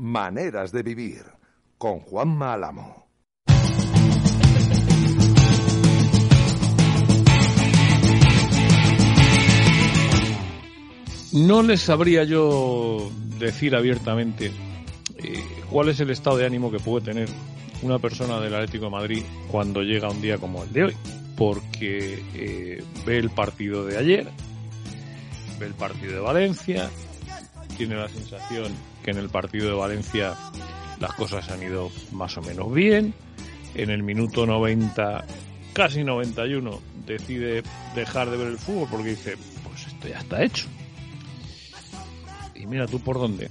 Maneras de vivir con Juan Málamo. No les sabría yo decir abiertamente eh, cuál es el estado de ánimo que puede tener una persona del Atlético de Madrid cuando llega un día como el de hoy, porque eh, ve el partido de ayer, ve el partido de Valencia, tiene la sensación que en el partido de Valencia las cosas han ido más o menos bien, en el minuto 90, casi 91, decide dejar de ver el fútbol porque dice, pues esto ya está hecho. Y mira tú por dónde.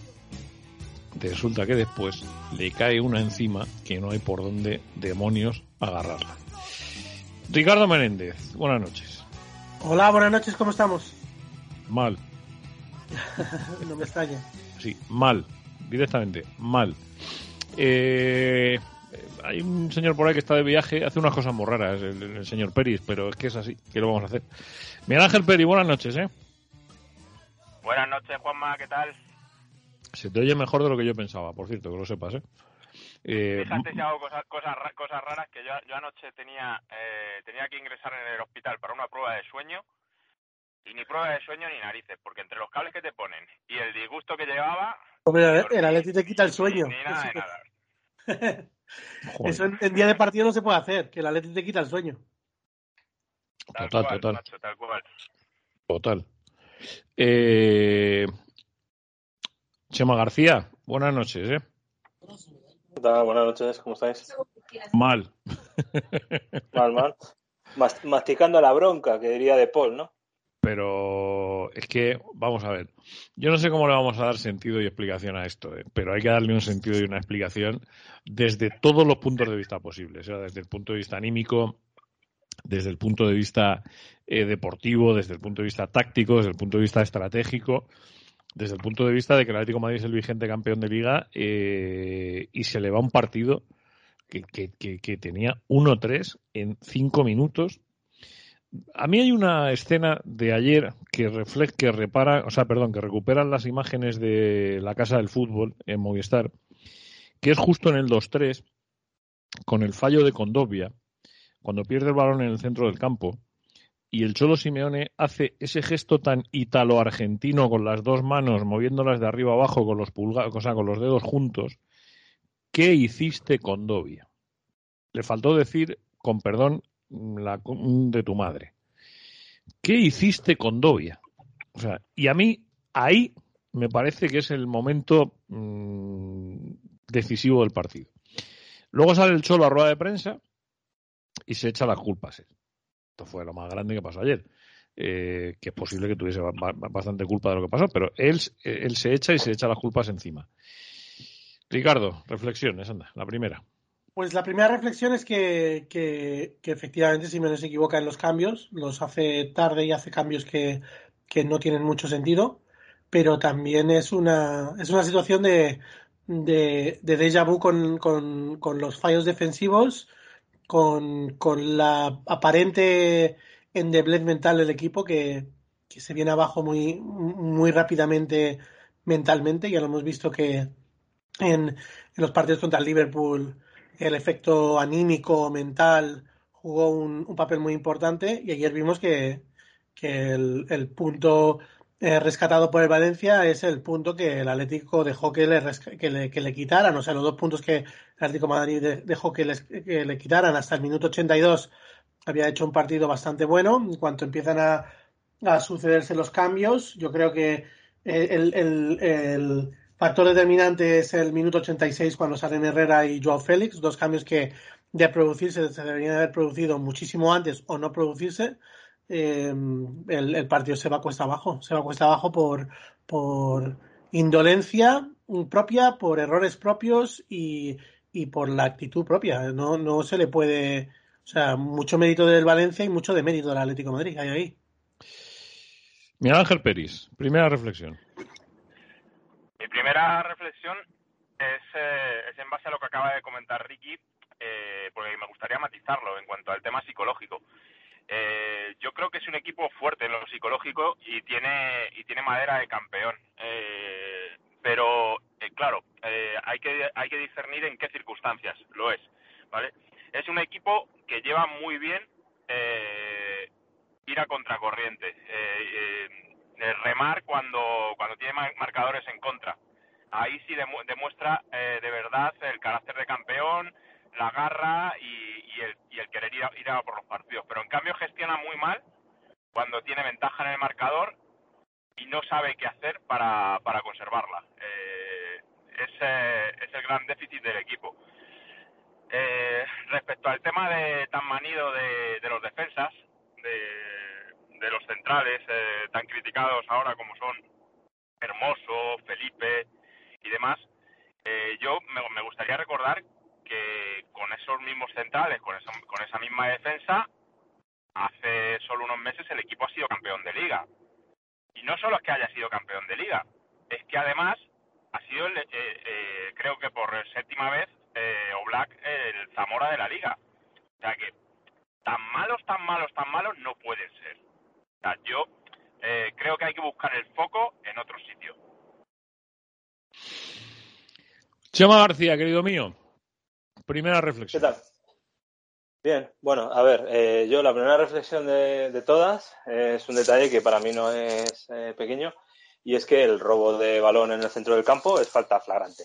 Resulta que después le cae una encima que no hay por dónde demonios agarrarla. Ricardo Menéndez, buenas noches. Hola, buenas noches, ¿cómo estamos? Mal. no me extraña. Sí, mal. Directamente, mal. Eh, hay un señor por ahí que está de viaje, hace unas cosas muy raras, el, el señor Peris, pero es que es así, ¿qué lo vamos a hacer? Miguel Ángel Peri, buenas noches, ¿eh? Buenas noches, Juanma, ¿qué tal? Se te oye mejor de lo que yo pensaba, por cierto, que lo sepas, ¿eh? eh Fíjate si hago cosas, cosas, cosas raras que yo, yo anoche tenía, eh, tenía que ingresar en el hospital para una prueba de sueño y ni prueba de sueño ni narices, porque entre los cables que te ponen y el disgusto que llevaba... Hombre, el Atleti te quita el sueño. Ni nada de nada. Eso en, en, día de partido no se puede hacer, que el Atleti te quita el sueño. Tal Total, cual, total. macho, tal cual. Total. Eh, Chema García, buenas noches, ¿eh? Buenas noches, ¿cómo estáis? Mal. Mal, mal. Mas- masticando la bronca, que diría de Paul, ¿no? Pero es que, vamos a ver, yo no sé cómo le vamos a dar sentido y explicación a esto, ¿eh? pero hay que darle un sentido y una explicación desde todos los puntos de vista posibles, o sea, desde el punto de vista anímico, desde el punto de vista eh, deportivo, desde el punto de vista táctico, desde el punto de vista estratégico, desde el punto de vista de que el Atlético Madrid es el vigente campeón de liga eh, y se le va un partido que, que, que, que tenía 1-3 en 5 minutos. A mí hay una escena de ayer que refleja, que repara, o sea, perdón, que recuperan las imágenes de la casa del fútbol en Movistar, que es justo en el 2-3, con el fallo de Condovia, cuando pierde el balón en el centro del campo, y el Cholo Simeone hace ese gesto tan italo-argentino con las dos manos, moviéndolas de arriba abajo con los pulga, o sea, con los dedos juntos. ¿Qué hiciste con Dovia? Le faltó decir, con perdón, la de tu madre. ¿Qué hiciste con Dovia? O sea, y a mí ahí me parece que es el momento mmm, decisivo del partido. Luego sale el Cholo a rueda de prensa y se echa las culpas. Esto fue lo más grande que pasó ayer. Eh, que es posible que tuviese bastante culpa de lo que pasó, pero él, él se echa y se echa las culpas encima. Ricardo, reflexiones, anda, la primera. Pues la primera reflexión es que, que, que efectivamente Simeone se equivoca en los cambios, los hace tarde y hace cambios que, que no tienen mucho sentido, pero también es una, es una situación de, de, de déjà vu con, con, con los fallos defensivos, con, con la aparente endeblez mental del equipo que, que se viene abajo muy, muy rápidamente mentalmente. Ya lo hemos visto que en, en los partidos contra el Liverpool el efecto anímico, mental, jugó un, un papel muy importante y ayer vimos que, que el, punto eh, rescatado por el Valencia es el punto que el Atlético dejó que le, que le, que le quitaran, o sea, los dos puntos que el Atlético Madrid de, dejó que, les, que le quitaran hasta el minuto 82 había hecho un partido bastante bueno. En cuanto empiezan a, a sucederse los cambios, yo creo que el, el, el, factor determinante es el minuto 86 cuando salen Herrera y Joao Félix, dos cambios que de producirse se deberían haber producido muchísimo antes o no producirse. Eh, el, partido se va cuesta abajo, se va cuesta abajo por, por indolencia propia, por errores propios y, y por la actitud propia. No, no se le puede, o sea, mucho mérito del Valencia y mucho de mérito del Atlético Madrid. Hay ahí. Miguel Ángel Peris, primera reflexión. Mi primera reflexión es, eh, es, en base a lo que acaba de comentar Ricky, eh, porque me gustaría matizarlo en cuanto al tema psicológico. Eh, yo creo que es un equipo fuerte en lo psicológico y tiene y tiene madera de campeón. Eh, pero que, claro, eh, hay, que, hay que discernir en qué circunstancias lo es, ¿vale? Es un equipo que lleva muy bien eh, ir a contracorriente, eh, eh, remar cuando, cuando tiene marcadores en contra. Ahí sí demuestra eh, de verdad el carácter de campeón, la garra y, el, y el, querer ir a, ir a por los partidos. Pero en cambio gestiona muy mal cuando tiene ventaja en el marcador y no sabe qué hacer para, para conservarla. Eh, ese es el gran déficit del equipo. Eh, respecto al tema de tan manido de, de los defensas, de, de centrales eh, tan criticados ahora como son Hermoso, Felipe y demás, eh, yo me, me, gustaría recordar que con esos mismos centrales, con esa, con esa misma defensa, hace solo unos meses el equipo ha sido campeón de liga. Y no solo es que haya sido campeón de liga, es que además ha sido, eh, eh, creo que por séptima vez, eh, Black el Zamora de la liga. O sea que tan malos, tan malos, tan malos no pueden ser. Yo eh, creo que hay que buscar el foco en otro sitio. Chema García, querido mío, primera reflexión. ¿Qué tal? Bien, bueno, a ver, eh, yo la primera reflexión de, de todas eh, es un detalle que para mí no es eh, pequeño y es que el robo de balón en el centro del campo es falta flagrante.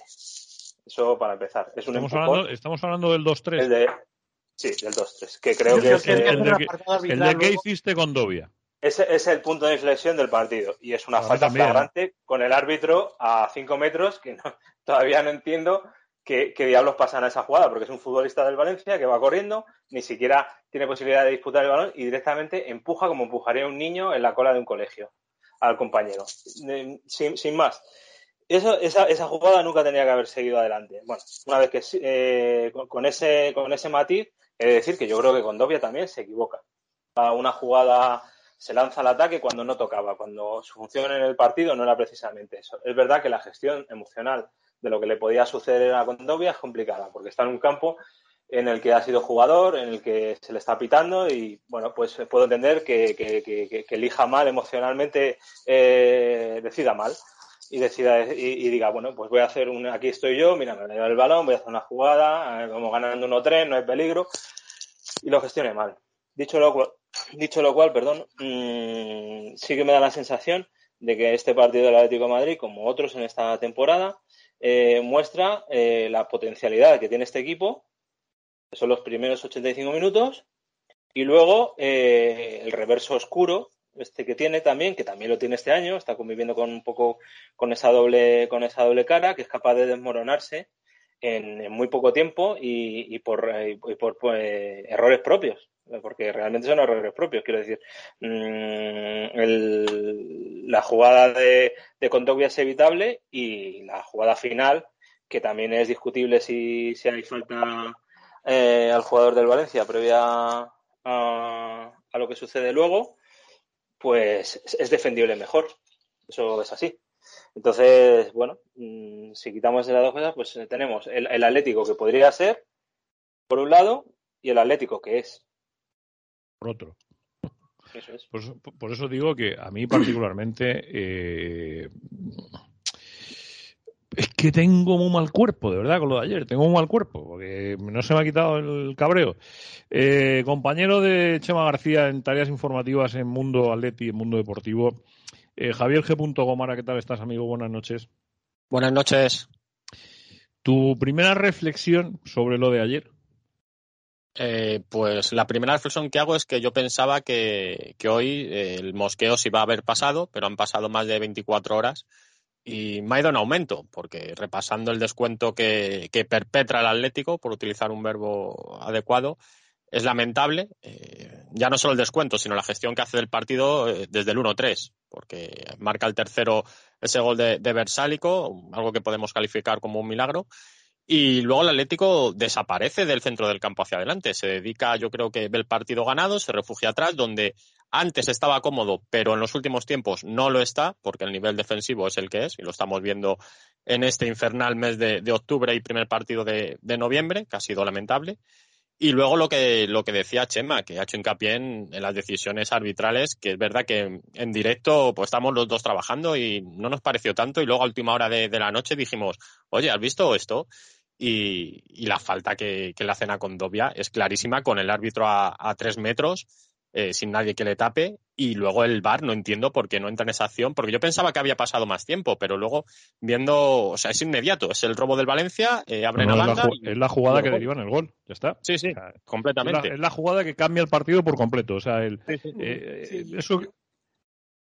Eso para empezar. Es un estamos, hablando, estamos hablando del 2-3. De, sí, del 2-3, que creo que es el, el, de, el de que hiciste con Dovia. Ese es el punto de inflexión del partido y es una Ahora falta también, flagrante con el árbitro a 5 metros que no, todavía no entiendo qué, qué diablos pasa en esa jugada porque es un futbolista del Valencia que va corriendo, ni siquiera tiene posibilidad de disputar el balón y directamente empuja como empujaría un niño en la cola de un colegio al compañero. Sin, sin más. Eso, esa, esa, jugada nunca tenía que haber seguido adelante. Bueno, una vez que eh, con, con, ese, con ese matiz, he de decir que yo creo que con Dobia también se equivoca. A una jugada se lanza al ataque cuando no tocaba, cuando su función en el partido no era precisamente eso. Es verdad que la gestión emocional de lo que le podía suceder a Condovia es complicada, porque está en un campo en el que ha sido jugador, en el que se le está pitando y, bueno, pues puedo entender que, que, que, que elija mal emocionalmente, eh, decida mal y decida y, y, diga, bueno, pues voy a hacer un, aquí estoy yo, mira, me voy a llevar el balón, voy a hacer una jugada, eh, como ganando 1-3, no hay peligro, y lo gestione mal. Dicho lo dicho lo cual perdón, mmm, sí que me da la sensación de que este partido del Atlético Madrid, como otros en esta temporada, eh, muestra eh, la potencialidad que tiene este equipo, que son los primeros 85 minutos, y luego eh, el reverso oscuro, este que tiene también, que también lo tiene este año, está conviviendo con un poco con esa doble, con esa doble cara, que es capaz de desmoronarse en, en muy poco tiempo y, y por, y por pues, errores propios porque realmente son errores propios. Quiero decir, mmm, el, la jugada de, de es evitable y la jugada final, que también es discutible si, si hay falta eh, al jugador del Valencia previa a, lo que sucede luego, pues es defendible mejor. Eso es así. Entonces, bueno, mmm, si quitamos esas dos cosas, pues tenemos el Atlético que podría ser, por un lado, y el Atlético que es por otro. Eso es. por, por, eso digo que a mí particularmente eh, es que tengo muy mal cuerpo, de verdad, con lo de ayer. Tengo muy mal cuerpo, porque no se me ha quitado el cabreo. Eh, compañero de Chema García en tareas informativas en Mundo Atleti, en Mundo Deportivo. Eh, Javier G. Gomara, ¿qué tal estás, amigo? Buenas noches. Buenas noches. Tu primera reflexión sobre lo de ayer. Eh, pues la primera reflexión que hago es que yo pensaba que, hoy eh, el mosqueo se iba a haber pasado, pero han pasado más de 24 horas y me ha ido en aumento, porque repasando el descuento que, que perpetra el Atlético, por utilizar un verbo adecuado, es lamentable, eh, ya no solo el descuento, sino la gestión que hace del partido eh, desde el 1-3, porque marca el tercero ese gol de, de Versálico, algo que podemos calificar como un milagro, y luego el Atlético desaparece del centro del campo hacia adelante. Se dedica, yo creo que ve el partido ganado, se refugia atrás, donde antes estaba cómodo, pero en los últimos tiempos no lo está, porque el nivel defensivo es el que es, y lo estamos viendo en este infernal mes de, octubre y primer partido de, noviembre, que ha sido lamentable. Y luego lo que, lo que decía Chema, que ha hecho hincapié en, las decisiones arbitrales, que es verdad que en directo pues estamos los dos trabajando y no nos pareció tanto. Y luego a última hora de la noche dijimos, oye, ¿has visto esto? Y, y la falta que, que le hacen a Condovia es clarísima con el árbitro a, a tres metros eh, sin nadie que le tape y luego el VAR no entiendo por qué no entra en esa acción, porque yo pensaba que había pasado más tiempo, pero luego viendo, o sea, es inmediato, es el robo del Valencia, eh, abren No, la es, la, banda. es la jugada que deriva en el gol, ya está. Sí, sí, O sea, es, completamente. la, es la jugada que cambia el partido por completo. O sea, el, Sí, sí. eh, Sí. eso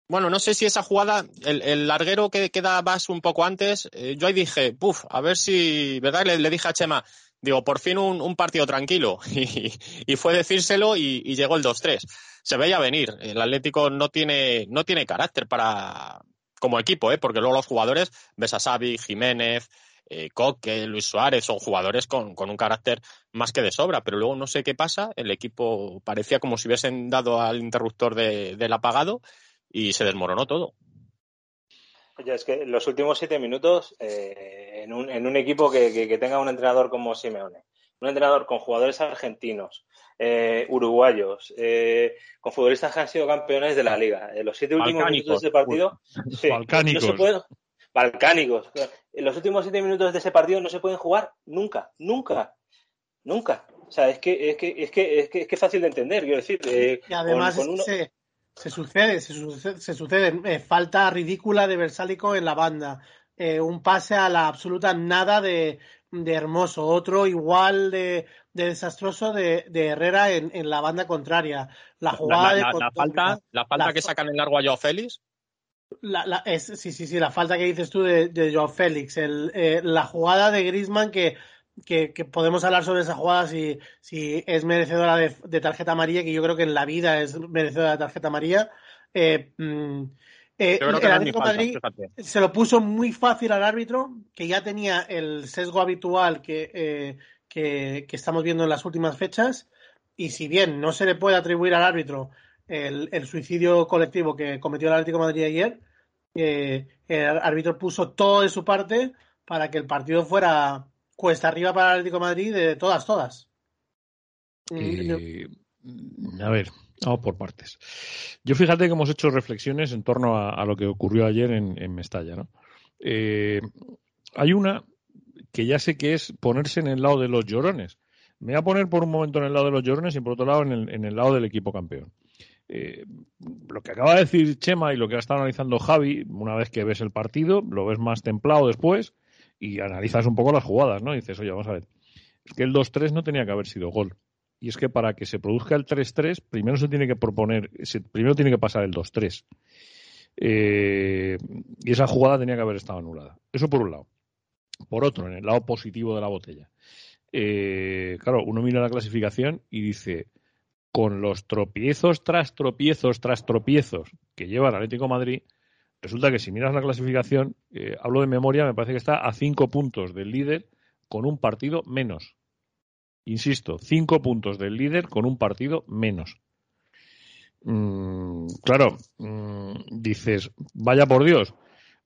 Bueno, no sé si esa jugada, el, el larguero que queda más un poco antes, eh, yo ahí dije, puf, a ver si, ¿verdad? Le, dije a Chema, digo, por fin un, un partido tranquilo. Y, y fue decírselo y, y llegó el 2-3. Se veía venir. El Atlético no tiene, no tiene carácter para, como equipo, ¿eh? Porque luego los jugadores, ves Jiménez, eh, Coque, Luis Suárez, son jugadores con, con un carácter más que de sobra, pero luego no sé qué pasa, el equipo parecía como si hubiesen dado al interruptor de- del apagado y se desmoronó todo. Oye, es que los últimos siete minutos eh, en, un, en un equipo que, que- que tenga un entrenador como Simeone, un entrenador con jugadores argentinos, eh, uruguayos, eh, con futbolistas que han sido campeones de la liga, en los siete últimos Balcánicos. minutos de ese partido, sí, Balcánicos. no se puede- balcánicos. En los últimos siete minutos de ese partido no se pueden jugar nunca, nunca, nunca. O sea, es que es que es que es que es que es fácil de entender, quiero decir. eh, Y además con- con uno- se, se sucede, se sucede, se sucede. Eh, falta ridícula de Versálico en la banda. Eh, un pase a la absoluta nada de, de Hermoso. Otro igual de, de desastroso de, de Herrera en, en la banda contraria. La jugada la- de la- falta, la falta que sacan en largo a Joao Félix, La, la- es, sí, sí, sí, la falta que dices tú de, de Joao Félix, el, eh, la jugada de Griezmann que, que, que podemos hablar sobre esa jugada si, si es merecedora de, de tarjeta amarilla, que yo creo que en la vida es merecedora de tarjeta amarilla. Eh, mm, eh, el Atlético falta, Madrid fíjate. se lo puso muy fácil al árbitro, que ya tenía el sesgo habitual que, eh, que, que estamos viendo en las últimas fechas, y si bien no se le puede atribuir al árbitro el, el suicidio colectivo que cometió el Atlético de Madrid ayer, eh, el árbitro puso todo de su parte para que el partido fuera cuesta arriba para el Atlético de Madrid de todas, todas. Mm, Eh, a ver, vamos por partes. Yo fíjate que hemos hecho reflexiones en torno a, a lo que ocurrió ayer en, en Mestalla, ¿no? Eh, hay una que ya sé que es ponerse en el lado de los llorones. Me voy a poner por un momento en el lado de los llorones y por otro lado en el, en el lado del equipo campeón. Eh, lo que acaba de decir Chema y lo que ha estado analizando Javi, una vez que ves el partido, lo ves más templado después y analizas un poco las jugadas, ¿no? Y dices, oye, vamos a ver, es que el 2-3 no tenía que haber sido gol. Y es que para que se produzca el 3-3, primero se tiene que proponer, se- primero tiene que pasar el 2-3. Eh, y esa jugada tenía que haber estado anulada. Eso por un lado. Por otro, en el lado positivo de la botella. Eh, claro, uno mira la clasificación y dice, con los tropiezos tras tropiezos tras tropiezos que lleva el Atlético Madrid, resulta que si miras la clasificación, eh, hablo de memoria, me parece que está a cinco puntos del líder con un partido menos. Insisto, cinco puntos del líder con un partido menos. Mm, claro, mm, dices, vaya por Dios,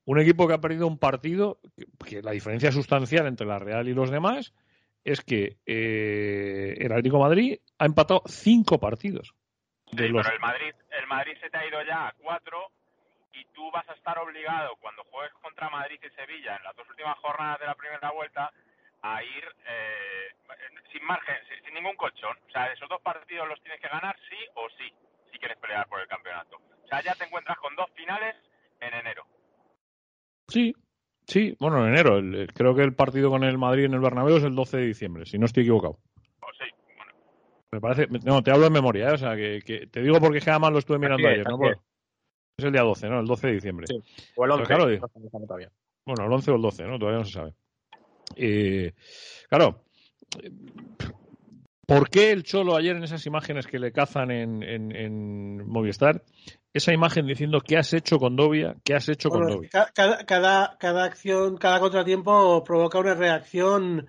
un equipo que ha perdido un partido, que, que la diferencia sustancial entre la Real y los demás es que eh, el Atlético de Madrid ha empatado cinco partidos. Sí, los, pero el Madrid, el Madrid se te ha ido ya a cuatro y tú vas a estar obligado cuando juegues contra Madrid y Sevilla en las dos últimas jornadas de la primera vuelta a ir eh, sin margen, sin, sin ningún colchón. O sea, esos dos partidos los tienes que ganar sí o sí, si quieres pelear por el campeonato. O sea, ya te encuentras con dos finales en enero. Sí, sí, bueno, en enero. el- el- creo que el partido con el Madrid en el Bernabéu es el 12 de diciembre, si no estoy equivocado. O sí, bueno, Me parece, no, te hablo en memoria, ¿eh? o sea, que, que te digo porque es que además lo estuve mirando ayer, ¿no? es. Es el día 12, ¿no? El 12 de diciembre. Sí. O el 11. claro, sabemos todavía. Bueno, el 11 o el 12, ¿no? Todavía no se sabe. Eh, claro, ¿por qué el Cholo ayer en esas imágenes que le cazan en, en- en Movistar, esa imagen diciendo qué has hecho con Dobia, qué has hecho Bueno, con ca- cada, cada, cada acción, cada contratiempo provoca una reacción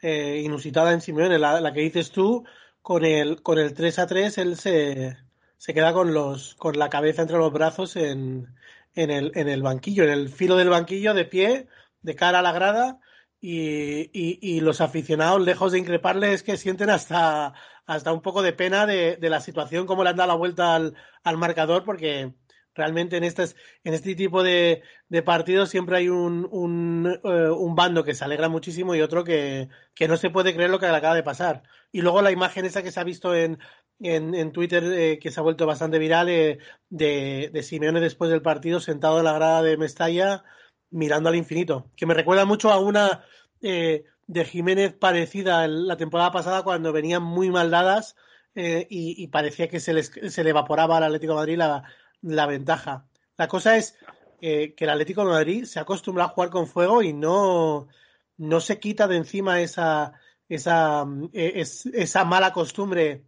eh, inusitada en Simeone. La, la que dices tú, con el, con el 3 a 3, él se, se queda con, los, con la cabeza entre los brazos en, en, el, en el banquillo, en el filo del banquillo, de pie, de cara a la grada, y, y, los aficionados, lejos de increparle, es que sienten hasta, hasta un poco de pena de, de la situación, cómo le han dado la vuelta al, al marcador, porque realmente en, estas, en este tipo de, de partidos siempre hay un, un, eh, un, bando que se alegra muchísimo y otro que, que, no se puede creer lo que le acaba de pasar. Y luego la imagen esa que se ha visto en, en, en Twitter, eh, que se ha vuelto bastante viral, eh, de, Simeone después del partido sentado en la grada de Mestalla mirando al infinito, que me recuerda mucho a una eh, de Jiménez parecida la temporada pasada cuando venían muy mal dadas y, parecía que se, les, se le evaporaba al Atlético Madrid la, la ventaja. La cosa es que el Atlético Madrid se acostumbra a jugar con fuego y no, no se quita de encima esa, esa, eh, es, esa mala costumbre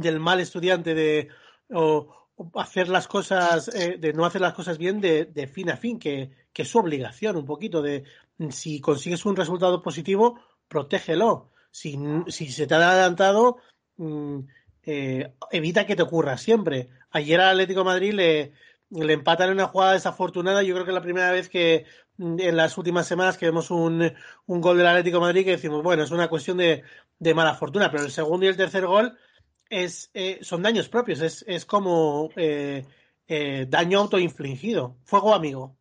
del mal estudiante de o, hacer las cosas, eh, de no hacer las cosas bien de, de fin a fin, que, que, es su obligación un poquito de si consigues un resultado positivo, protégelo. Si, si se te ha adelantado, mmm, eh, evita que te ocurra siempre. Ayer al Atlético Madrid le, le empatan en una jugada desafortunada. Yo creo que es la primera vez que mm, en las últimas semanas que vemos un, un gol del Atlético Madrid que decimos, bueno, es una cuestión de, de mala fortuna, pero el segundo y el tercer gol es, eh, son daños propios, es, es como eh, eh, daño autoinfligido. Fuego amigo.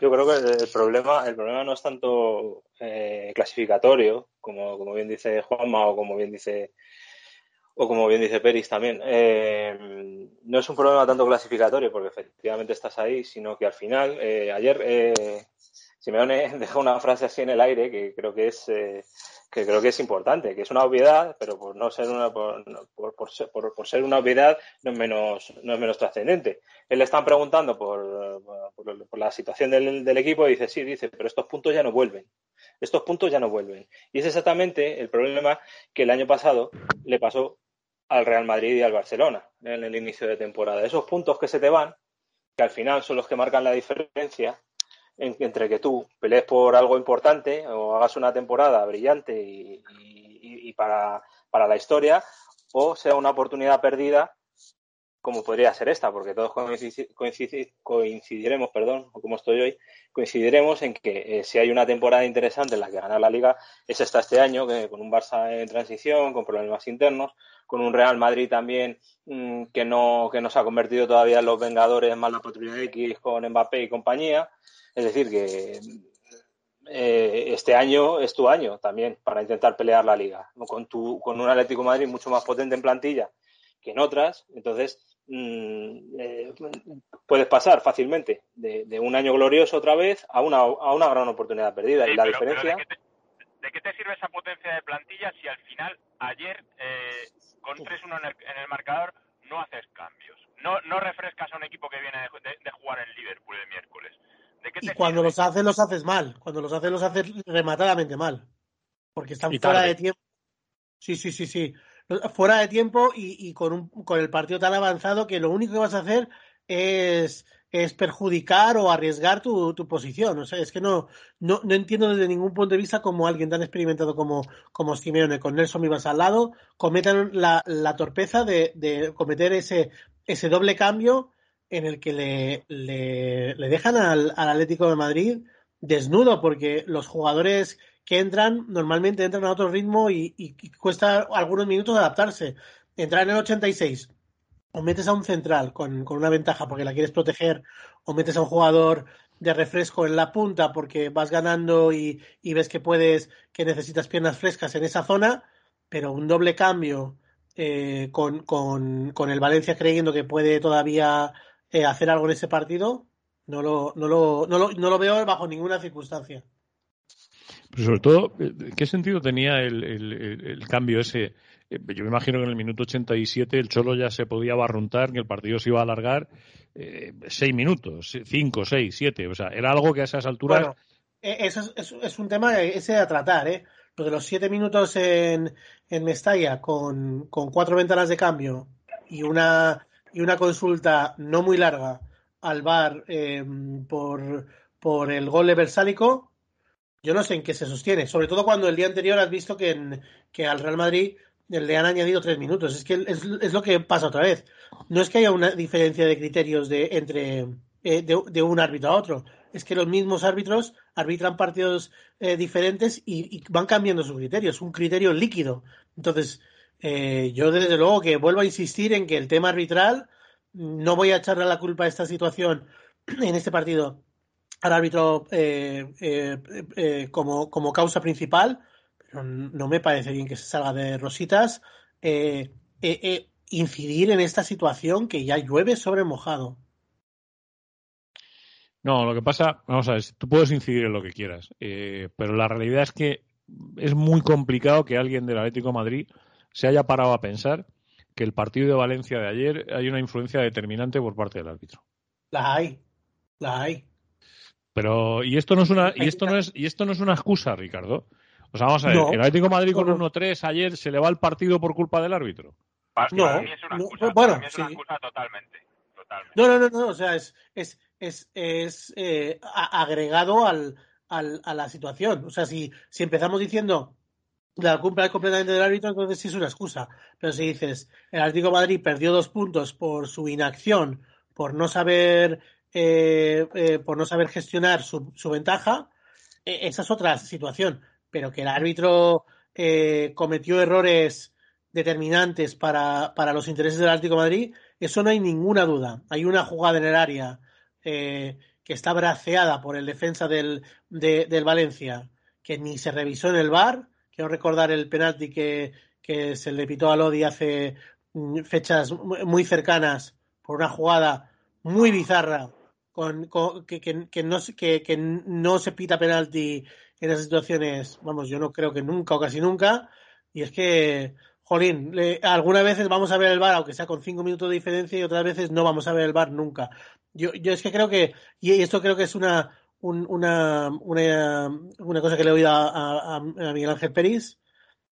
Yo creo que el problema, el problema no es tanto eh, clasificatorio, como, como bien dice Juanma o como bien dice o como bien dice Peris también, eh, no es un problema tanto clasificatorio, porque efectivamente estás ahí, sino que al final, eh, ayer eh, Simeone dejó una frase así en el aire que creo que es eh, que creo que es importante, que es una obviedad, pero por no ser una por, por, por, ser, una obviedad no es menos no es menos trascendente. Él le están preguntando por, por, la situación del, del equipo y dice sí, dice, pero estos puntos ya no vuelven estos puntos ya no vuelven. Y es exactamente el problema que el año pasado le pasó al Real Madrid y al Barcelona en el inicio de temporada. Esos puntos que se te van, que al final son los que marcan la diferencia en, entre que tú pelees por algo importante o hagas una temporada brillante y, para, para la historia, o sea una oportunidad perdida como podría ser esta, porque todos coincidiremos, perdón, o como estoy hoy, coincidiremos en que eh, si hay una temporada interesante en la que ganar la liga es esta este año, que, con un Barça en transición, con problemas internos, con un Real Madrid también mmm, que no que no se ha convertido todavía en los Vengadores más la Patrulla X con Mbappé y compañía. Es decir, que eh, este año es tu año también para intentar pelear la liga. Con, tu, con un Atlético de Madrid mucho más potente en plantilla que en otras. Entonces, mmm, eh, puedes pasar fácilmente de, de, un año glorioso otra vez a una, a una gran oportunidad perdida. Sí, y la pero, diferencia. Pero ¿de, qué te, ¿de, qué te, sirve esa potencia de plantilla si al final, ayer, eh, con 3-1 en, en, el marcador, no haces cambios? No, no refrescas a un equipo que viene de, de jugar en Liverpool el miércoles. Y cuando sirve? los haces, los haces mal. Cuando los haces, los haces rematadamente mal. Porque están fuera de tiempo. Sí, sí, sí, sí fuera de tiempo y, y con, un, con, el partido tan avanzado que lo único que vas a hacer es, es perjudicar o arriesgar tu, tu posición. O sea, es que no, no, no, entiendo desde ningún punto de vista cómo alguien tan experimentado como, como Simeone con Nelson Vivas al lado cometan la, la torpeza de, de, cometer ese, ese doble cambio en el que le, le, dejan al, al Atlético de Madrid desnudo porque los jugadores que entran, normalmente entran a otro ritmo y cuesta algunos minutos adaptarse. Entrar en el 86 o metes a un central con, con, una ventaja porque la quieres proteger o metes a un jugador de refresco en la punta porque vas ganando y, y ves que puedes, que necesitas piernas frescas en esa zona, pero un doble cambio eh, con, con, con, el Valencia creyendo que puede todavía eh, hacer algo en ese partido, no lo, no, lo, no, lo, no lo veo bajo ninguna circunstancia. Pero sobre todo, ¿qué sentido tenía el, el, el, cambio ese? Yo me imagino que en el minuto 87 el Cholo ya se podía barruntar, que el partido se iba a alargar eh, seis minutos, cinco, seis, siete. O sea, era algo que a esas alturas. Bueno, eso es, es, es, un tema ese a tratar, ¿eh? De los siete minutos en, en Mestalla con, con cuatro ventanas de cambio y una, y una consulta no muy larga al bar eh, por, por el gol de Versálico yo no sé en qué se sostiene, sobre todo cuando el día anterior has visto que, en, que al Real Madrid le han añadido tres minutos. Es que es, es, lo que pasa otra vez. No es que haya una diferencia de criterios de, entre, eh, de, un árbitro a otro. es que los mismos árbitros arbitran partidos eh, diferentes y, y, van cambiando su criterio. Es un criterio líquido. Entonces, eh, yo desde luego que vuelvo a insistir en que el tema arbitral, no voy a echarle la culpa a esta situación en este partido al árbitro eh, eh, eh, como, como, causa principal, pero no me parece bien que se salga de rositas. incidir en esta situación que ya llueve sobre mojado. No, lo que pasa, vamos a ver, tú puedes incidir en lo que quieras, pero la realidad es que es muy complicado que alguien del Atlético de Madrid se haya parado a pensar que el partido de Valencia de ayer hay una influencia determinante por parte del árbitro. La hay, la hay. Pero y esto no es una y esto no es y esto no es una excusa, Ricardo. O sea, vamos a ver, no, el Atlético de Madrid con 1-3 ayer se le va el partido por culpa del árbitro. Para, no, para mí es una excusa, no, bueno, es sí. una excusa totalmente, totalmente. No, no, no, no, o sea, es es es, es eh, agregado al, al, a la situación. O sea, si, si empezamos diciendo la culpa es completamente del árbitro, entonces sí es una excusa. Pero si dices, el Atlético Madrid perdió dos puntos por su inacción, por no saber, eh, eh, por no saber gestionar su, su ventaja, eh, esa es otra situación. Pero que el árbitro eh, cometió errores determinantes para, para, los intereses del Atlético Madrid, eso no hay ninguna duda. Hay una jugada en el área que está braceada por el defensa del, de, del Valencia, que ni se revisó en el bar. Quiero recordar el penalti que, que se le pitó a Lodi hace mm, fechas muy cercanas por una jugada muy bizarra con, que, que, que, no, que, que no se pita penalti en esas situaciones, vamos, yo no creo que nunca o casi nunca. Y es que, jolín, algunas veces vamos a ver el bar, aunque sea con cinco minutos de diferencia, y otras veces no vamos a ver el bar nunca. Yo, yo es que creo que, y esto creo que es una, un, una, una, una, cosa que le he oído a, a, a Miguel Ángel Peris.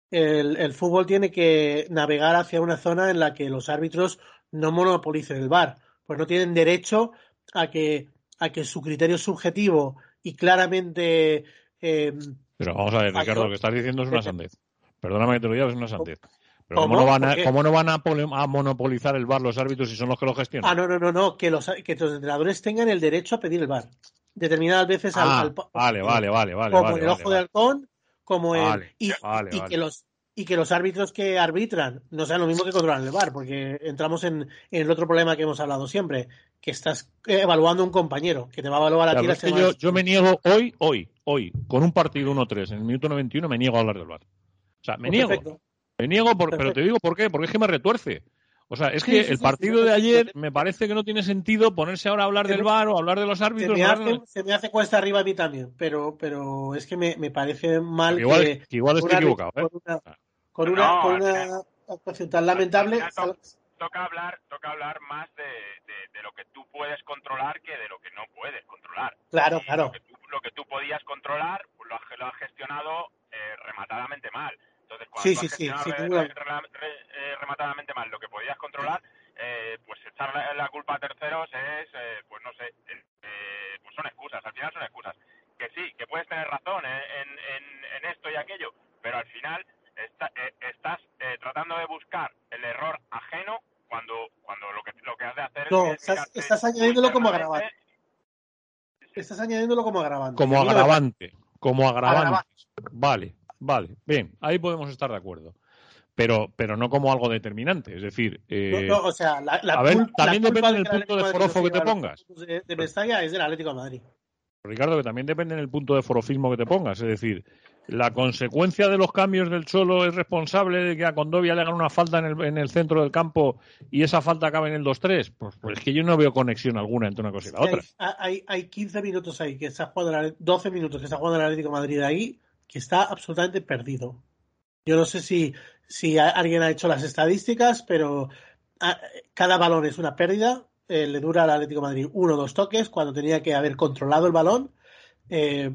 El, el, fútbol tiene que navegar hacia una zona en la que los árbitros no monopolicen el bar, pues no tienen derecho a que, a que su criterio subjetivo y claramente. Eh, Pero vamos a ver, Ricardo, lo que estás diciendo es una sandez. Perdóname que te lo diga, es una sandez. Pero ¿cómo, ¿cómo no van, a, ¿cómo no van a, a, monopolizar el bar los árbitros si son los que lo gestionan? Ah, no, no, no, no. Que los, que los entrenadores tengan el derecho a pedir el bar. Determinadas veces ah, al, al, Vale, vale, vale, vale. Como vale, el ojo vale, de halcón, como el. Y, vale, y que los y que los árbitros que arbitran no sean lo mismo que controlan el bar, porque entramos en, en, el otro problema que hemos hablado siempre, que estás evaluando un compañero, que te va a evaluar a ti es que yo, yo, me niego hoy, hoy, hoy, con un partido 1-3 en el minuto 91, me niego a hablar del bar. O sea, me Pues niego. perfecto. Me niego, por, pero te digo por qué, porque es que me retuerce. O sea, es que Sí, sí, el partido sí, de ayer sí. me parece que no tiene sentido ponerse ahora a hablar del bar o hablar de los Se árbitros. me, hablar de hace, los- se me hace cuesta arriba a mí también, pero, pero es que me, me parece mal Igual, que, que igual estoy equivocado, ¿eh? con una, con una, No, con al una final- actuación tan lamentable. Toca hablar, toca hablar más de, de, de lo que tú puedes controlar que de lo que no puedes controlar. Claro, Y claro. Lo que, tú, lo que tú podías controlar, pues lo has, lo has gestionado eh, rematadamente mal. Entonces, cuando Sí, sí, sí, re- re- re- re- eh, rematadamente mal lo que podías controlar, eh, pues echar la, la culpa a terceros es, eh, pues no sé, eh, pues son excusas, al final son excusas. Que sí, que puedes tener razón en, en, en- en esto y aquello, pero al final está- eh, estás eh, tratando de buscar el error ajeno cuando cuando lo que lo que has de hacer No, es estás- estás añadiéndolo como agravante. Estás añadiéndolo como agravante. Como agravante. Como agravante. Agravante. Vale, vale. Bien, ahí podemos estar de acuerdo. Pero, pero no como algo determinante. Es decir, eh, No, no, o sea, la, la a ver, también la depende del punto de forofo que te se pongas. De, de Mestalla es del Atlético de Madrid. Ricardo, que también depende del punto de forofismo que te pongas. Es decir, la consecuencia de los cambios del Cholo es responsable de que a Condovia le hagan una falta en el, en el centro del campo y esa falta acabe en el 2-3. Pues, pues es que yo no veo conexión alguna entre una cosa y la otra. Hay, hay, hay 15 minutos ahí que está jugando el, 12 minutos que está jugando el Atlético de Madrid ahí que está absolutamente perdido. Yo no sé si, si alguien ha hecho las estadísticas, pero a- cada balón es una pérdida. Eh, le dura al Atlético Madrid uno o dos toques cuando tenía que haber controlado el balón. Eh,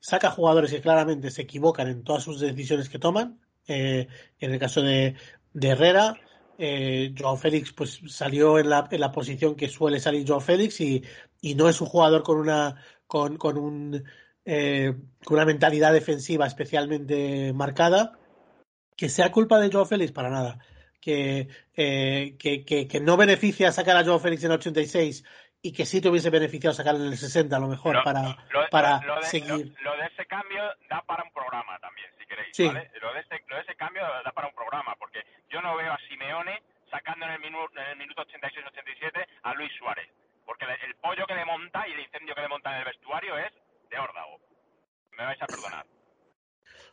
saca jugadores que claramente se equivocan en todas sus decisiones que toman. Eh, en el caso de, de Herrera, eh, Joao Félix pues salió en la, en la posición que suele salir Joao Félix y, y no es un jugador con una con, con un eh, con una mentalidad defensiva especialmente marcada que sea culpa de Joao Félix para nada que, eh, que, que, que no beneficia sacar a Joao Félix en el 86 y que sí te hubiese beneficiado sacarle el 60 a lo mejor Lo- para, lo- para lo de, seguir. Lo, lo de ese cambio da para un programa también, si queréis, Sí. ¿vale? Lo de, ese, lo de ese cambio da para un programa, porque yo no veo a Simeone sacando en el, minuto en el minuto 86-87 a Luis Suárez, porque el, el pollo que le monta y el incendio que le monta en el vestuario es de órdago. Me vais a perdonar.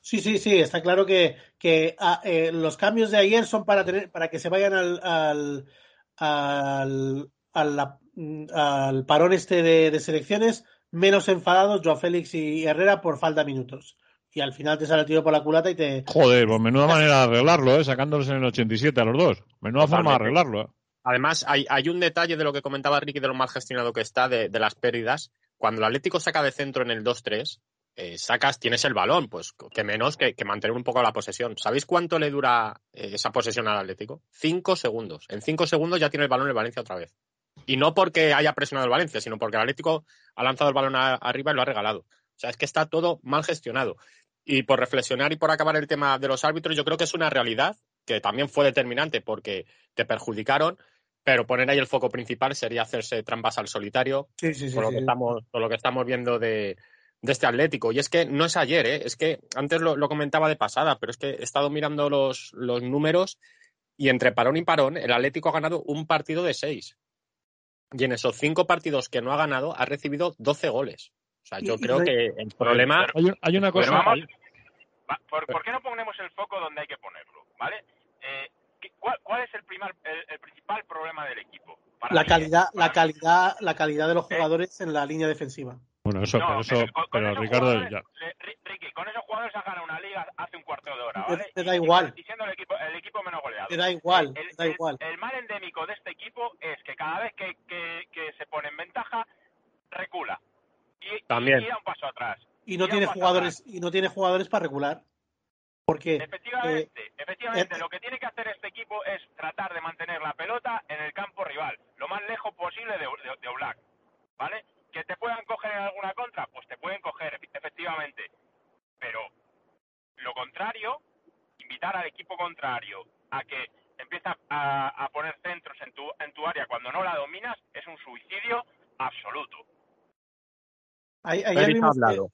Sí, sí, sí, está claro que, que ah, eh, los cambios de ayer son para tener, para que se vayan al, al, al, al, la- al parón este de, de selecciones menos enfadados Joao Félix y Herrera por falta de minutos. Y al final te sale el tiro por la culata y te... Joder, pues menuda manera de arreglarlo, ¿eh? Sacándolos en el 87 a los dos. Menuda forma de arreglarlo, ¿eh? Además, hay, hay un detalle de lo que comentaba Ricky de lo mal gestionado que está de, de las pérdidas. Cuando el Atlético saca de centro en el 2-3, eh, sacas, tienes el balón, pues que menos que, mantener un poco la posesión. ¿Sabéis cuánto le dura eh, esa posesión al Atlético? Cinco segundos. En cinco segundos ya tiene el balón el Valencia otra vez. Y no porque haya presionado el Valencia, sino porque el Atlético ha lanzado el balón arriba y lo ha regalado. O sea, es que está todo mal gestionado. Y por reflexionar y por acabar el tema de los árbitros, yo creo que es una realidad que también fue determinante porque te perjudicaron, pero poner ahí el foco principal sería hacerse trampas al solitario, Sí, sí, sí. por, lo sí. que estamos, por lo que estamos viendo de, de este Atlético. Y es que no es ayer, ¿eh? es que antes lo, lo comentaba de pasada, pero es que he estado mirando los, los números y entre parón y parón el Atlético ha ganado un partido de seis. Y en esos cinco partidos que no ha ganado ha recibido 12 goles. O sea, yo creo re- que el problema... Hay, un- hay una Pero cosa. vamos, ¿por, por qué no ponemos el foco donde hay que ponerlo? ¿Vale? Eh, ¿qué- cuál, cuál es el, primer, el, el principal problema del equipo? Para La calidad, la mí. calidad, la calidad de los Eh. jugadores en la línea defensiva. Bueno, eso, No, pero eso, con- con pero esos Ricardo, ya. Ri- Ricky, con esos jugadores has ganado una liga hace un cuarto de hora, Te- ¿vale? te da Y- igual. Y siendo el equipo, el equipo menos goleado. Te da igual, El, te da igual. el mal endémico de este equipo es que cada vez que, que- que se pone en ventaja, recula. Y, También. y da un paso atrás. Y no tiene jugadores, y no tiene jugadores para regular. Porque Efectivamente, efectivamente, eh, lo que tiene que hacer este equipo es tratar de mantener la pelota en el campo rival, lo más lejos posible de, de, de Oblak, ¿vale? Que te puedan coger en alguna contra, pues te pueden coger, efectivamente, pero lo contrario, invitar al equipo contrario a que empiece a, a poner centros en tu, en tu área cuando no la dominas, es un suicidio absoluto. a- ayer, Félix ha vimos que, hablado.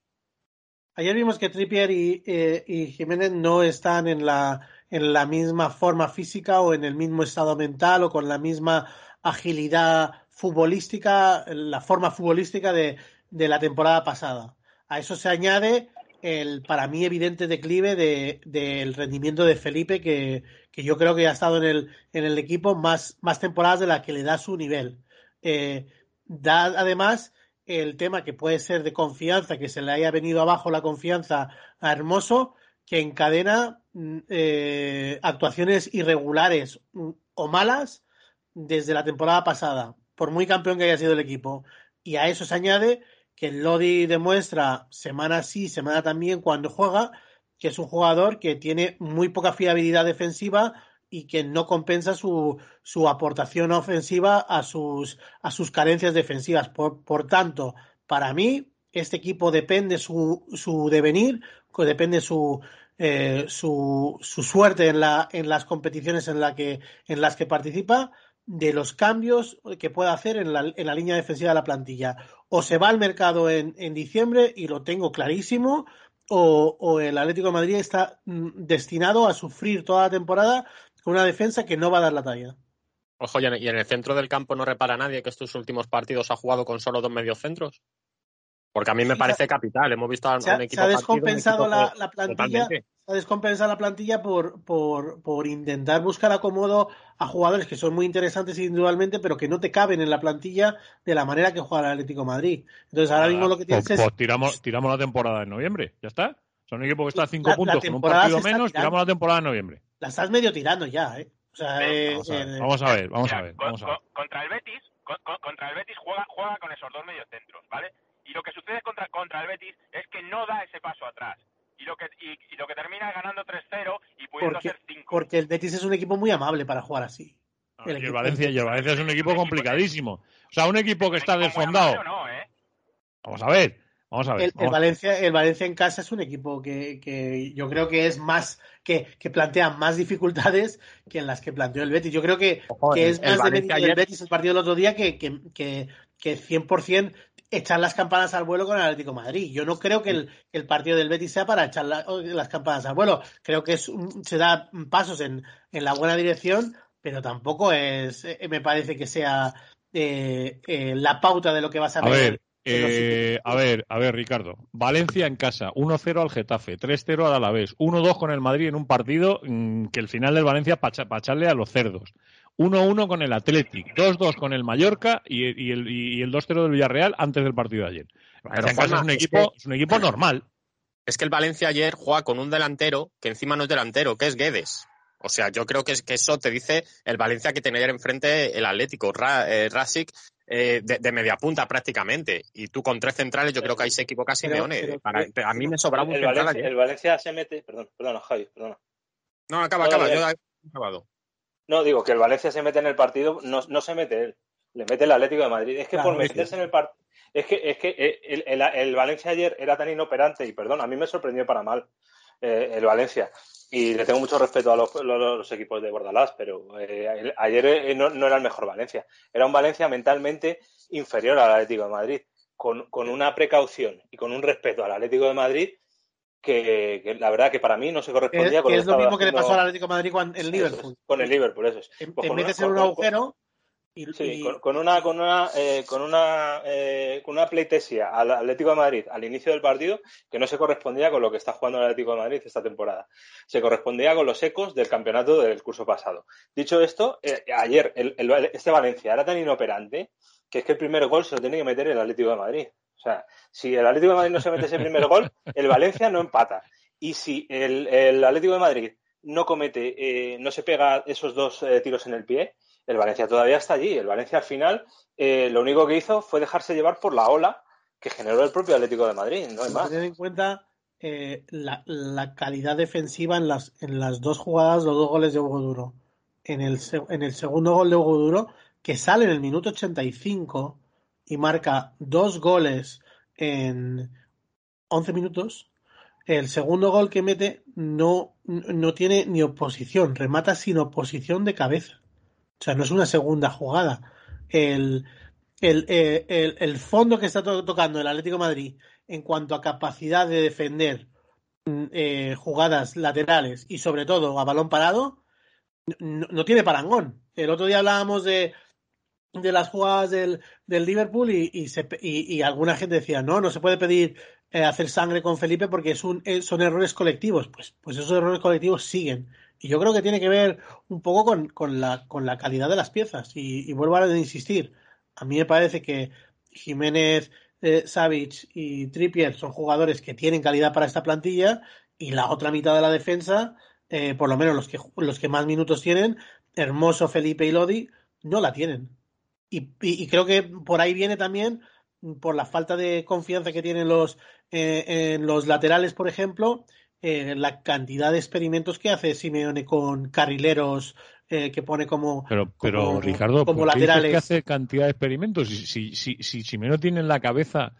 Ayer vimos que Trippier y, eh, y Jiménez no están en la, en la misma forma física o en el mismo estado mental o con la misma agilidad futbolística, la forma futbolística de, de la temporada pasada. A eso se añade el para mí evidente declive de- del rendimiento de Felipe, que, que yo creo que ha estado en el, en el equipo más, más temporadas de las que le da su nivel. Eh, da además el tema que puede ser de confianza, que se le haya venido abajo la confianza a Hermoso, que encadena mm, eh, actuaciones irregulares mm, o malas desde la temporada pasada, por muy campeón que haya sido el equipo. Y a eso se añade que el Lodi demuestra semana sí, semana también cuando juega, que es un jugador que tiene muy poca fiabilidad defensiva y que no compensa su, su aportación ofensiva a sus, a sus carencias defensivas. Por, por tanto, para mí, este equipo depende su, su devenir, depende su, eh, su, su suerte en, la, en las competiciones en, la que, en las que participa, de los cambios que pueda hacer en la, en la línea defensiva de la plantilla. O se va al mercado en, en diciembre, y lo tengo clarísimo, o, o el Atlético de Madrid está mm, destinado a sufrir toda la temporada una defensa que no va a dar la talla. Ojo, y en, el centro del campo no repara nadie que estos últimos partidos ha jugado con solo dos mediocentros. Porque a mí me parece capital. Hemos visto a un Se ha, equipo se ha partido, un descompensado equipo la, plantilla, Totalmente. se ha descompensado la plantilla por, por, por intentar buscar acomodo a jugadores que son muy interesantes individualmente, pero que no te caben en la plantilla de la manera que juega el Atlético de Madrid. Entonces ahora mismo lo que tienes pues, es pues tiramos, tiramos la temporada en noviembre, ya está. Son un equipo que está a cinco La- la puntos con un partido menos, tirando. tiramos la temporada en noviembre. la estás medio tirando ya, ¿eh? O sea, Sí, eh, Vamos a ver, eh, vamos a ver, vamos Mira, a ver. con- Vamos a ver. con- contra el Betis, con- con- contra el Betis juega, juega con esos dos mediocentros, ¿vale? Y lo que sucede contra, contra el Betis es que no da ese paso atrás. Y lo que, y, y lo que termina ganando 3-0 y pudiendo porque, ser 5. porque el Betis es un equipo muy amable para jugar así. No, el y el Valencia, y el Valencia es un equipo complicadísimo. O sea, un equipo que está desfondado. no, ¿eh? Vamos a ver, vamos a ver. El, el vamos- Valencia, el Valencia en casa es un equipo que, que yo creo que es más, que, que plantea más dificultades que en las que planteó el Betis. Yo creo que, Ojo, que el- es el más de del ayer- Betis el partido del otro día que, que, que, que 100% echar las campanas al vuelo con el Atlético de Madrid. Yo no creo que el, el partido del Betis sea para echar la- las campanas al vuelo. Creo que es un- se da pasos en, en la buena dirección, pero tampoco es, eh, me parece que sea eh, eh, la pauta de lo que vas a A ver. Eh, a ver, a ver, Ricardo. Valencia en casa, 1-0 al Getafe, 3-0 al Alavés, 1-2 con el Madrid en un partido mm, que el final del Valencia para echarle a los cerdos. 1-1 con el Athletic, 2-2 con el Mallorca y, y el, y el 2-0 del Villarreal antes del partido de ayer. Valencia en casa es un es equipo, es un equipo normal. Es que el Valencia ayer juega con un delantero que encima no es delantero, que es Guedes. O sea, yo creo que, es, que eso te dice el Valencia que tenía ayer enfrente el Atlético, Ra, eh, Rasic, eh, de, de media punta prácticamente. Y tú con tres centrales, yo creo que ahí se equivoca Simeone. pero- Para- a mí me sobraba un el, central Valencia, ayer. el Valencia se mete, perdón, perdona, Javi, perdona. No, acaba, No, acaba. yo acabado. No, digo que el Valencia se mete en el partido, no, no se mete él, le mete el Atlético de Madrid. Es que Claro, por meterse en el partido, es que, es que eh, el, el- el Valencia ayer era tan inoperante, y perdón, a mí me sorprendió para mal eh, el Valencia. Y le tengo mucho respeto a los, los- los equipos de Bordalás, pero eh, el- ayer eh, no, no era el mejor Valencia. Era un Valencia mentalmente inferior al Atlético de Madrid, con, con una precaución y con un respeto al Atlético de Madrid que, que la verdad que para mí no se Que, correspondía con que lo es lo mismo que le pasó al Atlético de Madrid cuando, en Eso es, Liverpool. con el Liverpool, eso es. Te- Pues te con metes una- en un con- agujero y, Sí, y- con, con una con una eh, con una eh, con una pleitesía al Atlético de Madrid al inicio del partido que no se correspondía con lo que está jugando el Atlético de Madrid esta temporada. Se correspondía con los ecos del campeonato del curso pasado. Dicho esto, eh, ayer el- el- este Valencia era tan inoperante que es que el primer gol se lo tiene que meter el Atlético de Madrid. O sea, si el Atlético de Madrid no se mete ese primer gol, el Valencia no empata. Y si el, el Atlético de Madrid no comete, eh, no se pega esos dos tiros en el pie, el Valencia todavía está allí. El Valencia al final eh, lo único que hizo fue dejarse llevar por la ola que generó el propio Atlético de Madrid, no hay más. tener en cuenta eh, la, la calidad defensiva en las, en las dos jugadas, los dos goles de Hugo Duro. En el, en el segundo gol de Hugo Duro, que sale en el minuto 85 y marca dos goles en 11 minutos. El segundo gol que mete no, no tiene ni oposición, remata sin oposición de cabeza. O sea, no es una segunda jugada. El, el, eh, el- el fondo que está to- tocando el Atlético Madrid en cuanto a capacidad de defender mm, eh, jugadas laterales y sobre todo a balón parado, no, tiene parangón. El otro día hablábamos de, de las jugadas del, del Liverpool y, y, se y- alguna gente decía, no, no se puede pedir eh, hacer sangre con Felipe porque es un, son errores colectivos. Pues, pues esos errores colectivos siguen. Y yo creo que tiene que ver un poco con, con la, con la calidad de las piezas. Y, vuelvo a insistir, a mí me parece que Jiménez, eh, y Trippier son jugadores que tienen calidad para esta plantilla y la otra mitad de la defensa, eh, por lo menos los que, los que más minutos tienen, Hermoso, Felipe y Lodi, no la tienen. Y, y- y creo que por ahí viene también por la falta de confianza que tienen los eh, en los laterales, por ejemplo, eh, la cantidad de experimentos que hace Simeone con carrileros eh, que pone como Pero, pero como- Ricardo, como ¿por qué dices laterales. que hace cantidad de experimentos? Si, si, si, si Simeone tiene en la cabeza.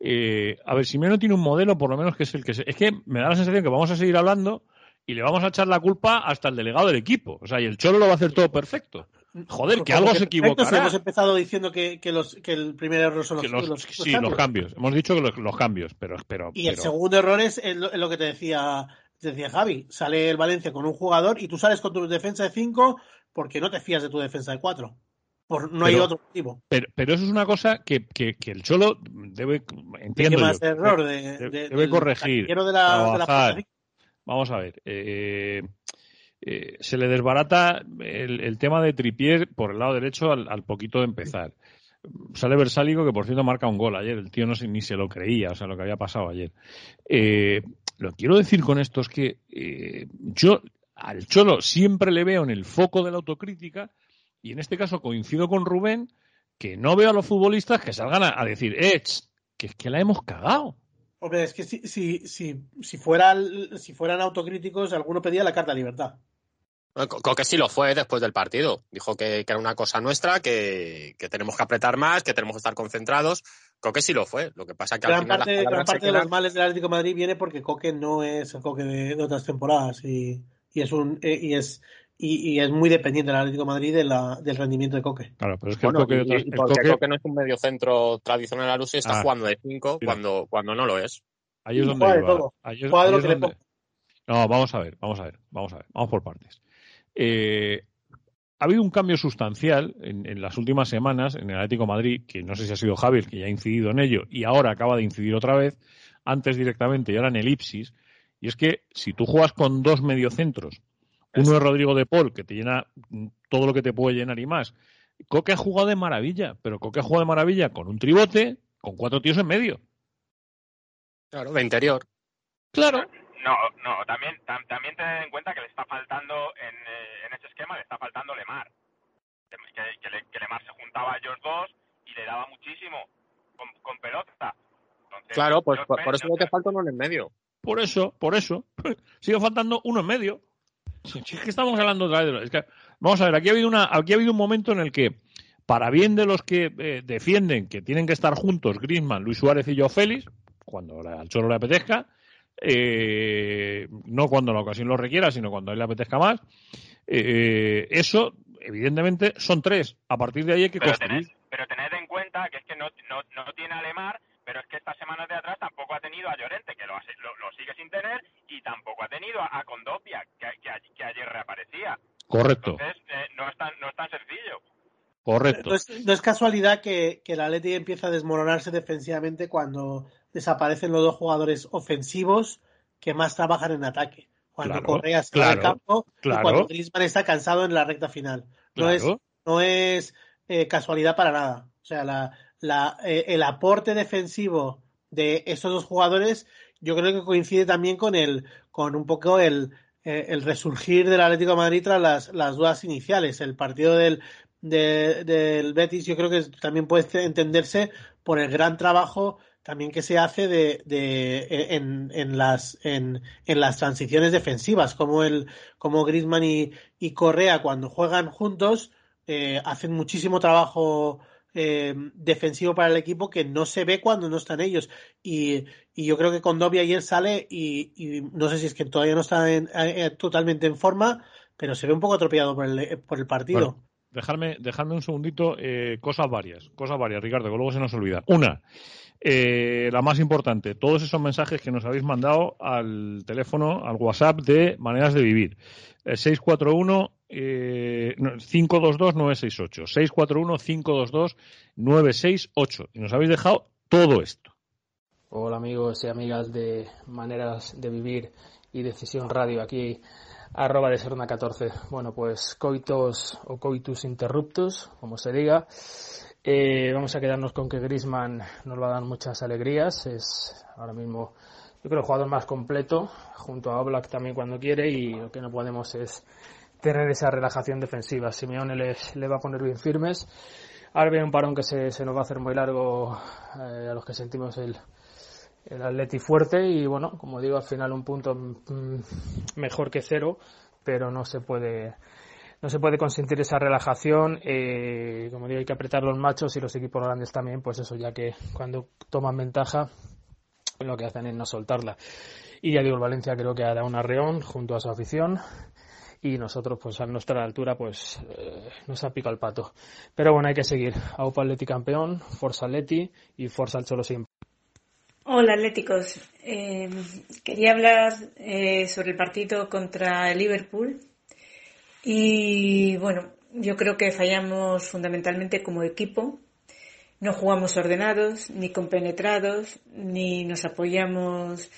eh, a ver, Simeone tiene un modelo, por lo menos, que es el que. Se, es que me da la sensación que vamos a seguir hablando y le vamos a echar la culpa hasta el delegado del equipo. O sea, y el Cholo lo va a hacer todo perfecto. Joder, que algo se perfecto, si equivocará. hemos empezado diciendo que, que los, que el primer error son los, los- los- sí, los los cambios. cambios. Hemos dicho que los, cambios, pero. pero Y el pero- segundo error es es lo que te decía, te decía Javi. Sale el Valencia con un jugador y tú sales con tu defensa de 5 porque no te fías de tu defensa de 4. Por, no hay Pero- otro motivo. pero, pero eso es una cosa que, que, que el Cholo debe. ¿De Entiendo yo, más error? De, debe- de- debe corregir, de la, de la trabajar. Fuerza Vamos a ver. eh, eh, se le desbarata el, tema de Tripier por el lado derecho al, poquito de empezar. Sale Versálico, que por cierto marca un gol ayer. El tío no se, ni se lo creía, o sea, lo que había pasado ayer. Eh, lo quiero decir con esto es que eh, yo al Cholo siempre le veo en el foco de la autocrítica y en este caso coincido con Rubén que no veo a los futbolistas que salgan a, decir, eh, ch, que es que la hemos cagado. Hombre, es que si, si, si, si, fuera, si fueran autocríticos, alguno pedía la carta de libertad. Coque sí lo fue después del partido. Dijo que, que era una cosa nuestra, que, que tenemos que apretar más, que tenemos que estar concentrados. Coque sí lo fue. Lo que pasa que al Gran final las parte, gran parte de los males del Atlético de Madrid viene porque Coque no es el Coque de, de otras temporadas y, y es un eh, y es y, es muy dependiente el Atlético de Madrid de la, del rendimiento de Coque. Claro, pero es que el Coque, y, porque Coque... no es un medio centro tradicional a luz está ah, jugando de 5 cuando, cuando no lo es. Ahí es donde iba. No, vamos a ver, vamos a ver, vamos a ver, vamos por partes. Eh, ha habido un cambio sustancial en, las últimas semanas en el Atlético Madrid, que no sé si ha sido Javier que ya ha incidido en ello y ahora acaba de incidir otra vez, antes directamente y ahora en elipsis, y es que si tú juegas con dos mediocentros, uno es Rodrigo de Paul, que te llena todo lo que te puede llenar y más, Coque ha jugado de maravilla, pero Coque ha jugado de maravilla con un tribote, con cuatro tíos en medio. Claro, de interior. Claro. No, no, también, también ten en cuenta que le está faltando en, le está faltando Lemar. Que, que, Lemar se juntaba a ellos dos y le daba muchísimo con, pelota. claro, pues por, eso no te falta uno en el medio. Por eso, por eso. Sigue faltando uno en medio. Es que estamos hablando otra vez vamos a ver, aquí ha habido una, aquí ha habido un momento en el que, para bien de los que eh, defienden que tienen que estar juntos, Griezmann, Luis Suárez y yo Félix, cuando al Cholo le apetezca, eh, no cuando la ocasión lo requiera, sino cuando a él le apetezca más. Eh, eso, evidentemente, son tres. A partir de ahí hay que pero construir. pero tened en cuenta que es que no, no, no tiene a Lemar, pero es que estas semanas de atrás tampoco ha tenido a Llorente, que lo, lo, sigue sin tener, y tampoco ha tenido a, Condopia, que, que, ayer reaparecía. Correcto. Entonces, eh, no, es tan, no es tan sencillo. Correcto. No es, no es, casualidad que, que la Leti empieza a desmoronarse defensivamente cuando desaparecen los dos jugadores ofensivos que más trabajan en ataque. Cuando Correa está en el campo y cuando Griezmann está cansado en la recta final. No es, no es eh, casualidad para nada. O sea, la, la, eh, el aporte defensivo de estos dos jugadores yo creo que coincide también con el con un poco el, eh, el resurgir del Atlético de Madrid tras las, las dudas iniciales. El partido del, del Betis yo creo que también puede entenderse por el gran trabajo también que se hace de, de en, en, las en, en, las transiciones defensivas, como el como Griezmann y, y Correa cuando juegan juntos eh, hacen muchísimo trabajo eh, defensivo para el equipo que no se ve cuando no están ellos y, y yo creo que con Dobby ayer sale y, y, no sé si es que todavía no está eh, totalmente en forma, pero se ve un poco atropellado por el, por el partido. dejarme, dejarme un segundito, eh, cosas varias, cosas varias, Ricardo, que luego se nos olvida. Una, eh, la más importante, todos esos mensajes que nos habéis mandado al teléfono, al WhatsApp de Maneras de Vivir. 641 eh, 522-968. 641-522-968. Y nos habéis dejado todo esto. Hola amigos y amigas de Maneras de Vivir y Decisión Radio. Aquí arroba de Serna 14. Bueno, pues coitos o coitus interruptus, como se diga. Eh, vamos a quedarnos con que Grisman nos va a dar muchas alegrías. Es ahora mismo, yo creo, el jugador más completo, junto a Oblak también cuando quiere, y lo que no podemos es tener esa relajación defensiva. Simeone le, va a poner bien firmes. Ahora viene un parón que se, se nos va a hacer muy largo eh, a los que sentimos el, el Atleti fuerte y bueno, como digo, al final un punto mm, mejor que cero, pero no se puede no se puede consentir esa relajación. Eh, como digo, hay que apretar los machos y los equipos grandes también, pues eso, ya que cuando toman ventaja, lo que hacen es no soltarla. Y ya digo, el Valencia creo que ha dado un arreón junto a su afición y nosotros, pues a nuestra altura, pues eh, nos ha picado el pato. Pero bueno, hay que seguir. Aupa Atleti campeón, Forza Atleti y Forza al Cholo siempre. Hola Atléticos, eh, quería hablar sobre el partido contra Liverpool y bueno, yo creo que fallamos fundamentalmente como equipo. No jugamos ordenados, ni compenetrados, ni nos apoyamos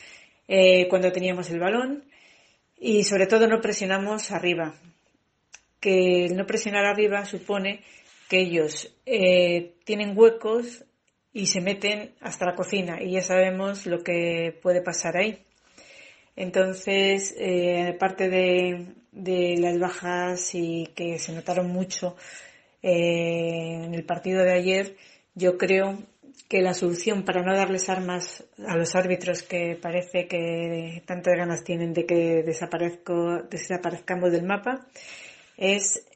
eh, cuando teníamos el balón y sobre todo no presionamos arriba. Que el no presionar arriba supone que ellos eh, tienen huecos y se meten hasta la cocina y ya sabemos lo que puede pasar ahí. Entonces, eh, aparte de, de las bajas y que se notaron mucho eh, en el partido de ayer, yo creo que la solución para no darles armas a los árbitros que parece que tantas ganas tienen de que desaparezcamos del mapa es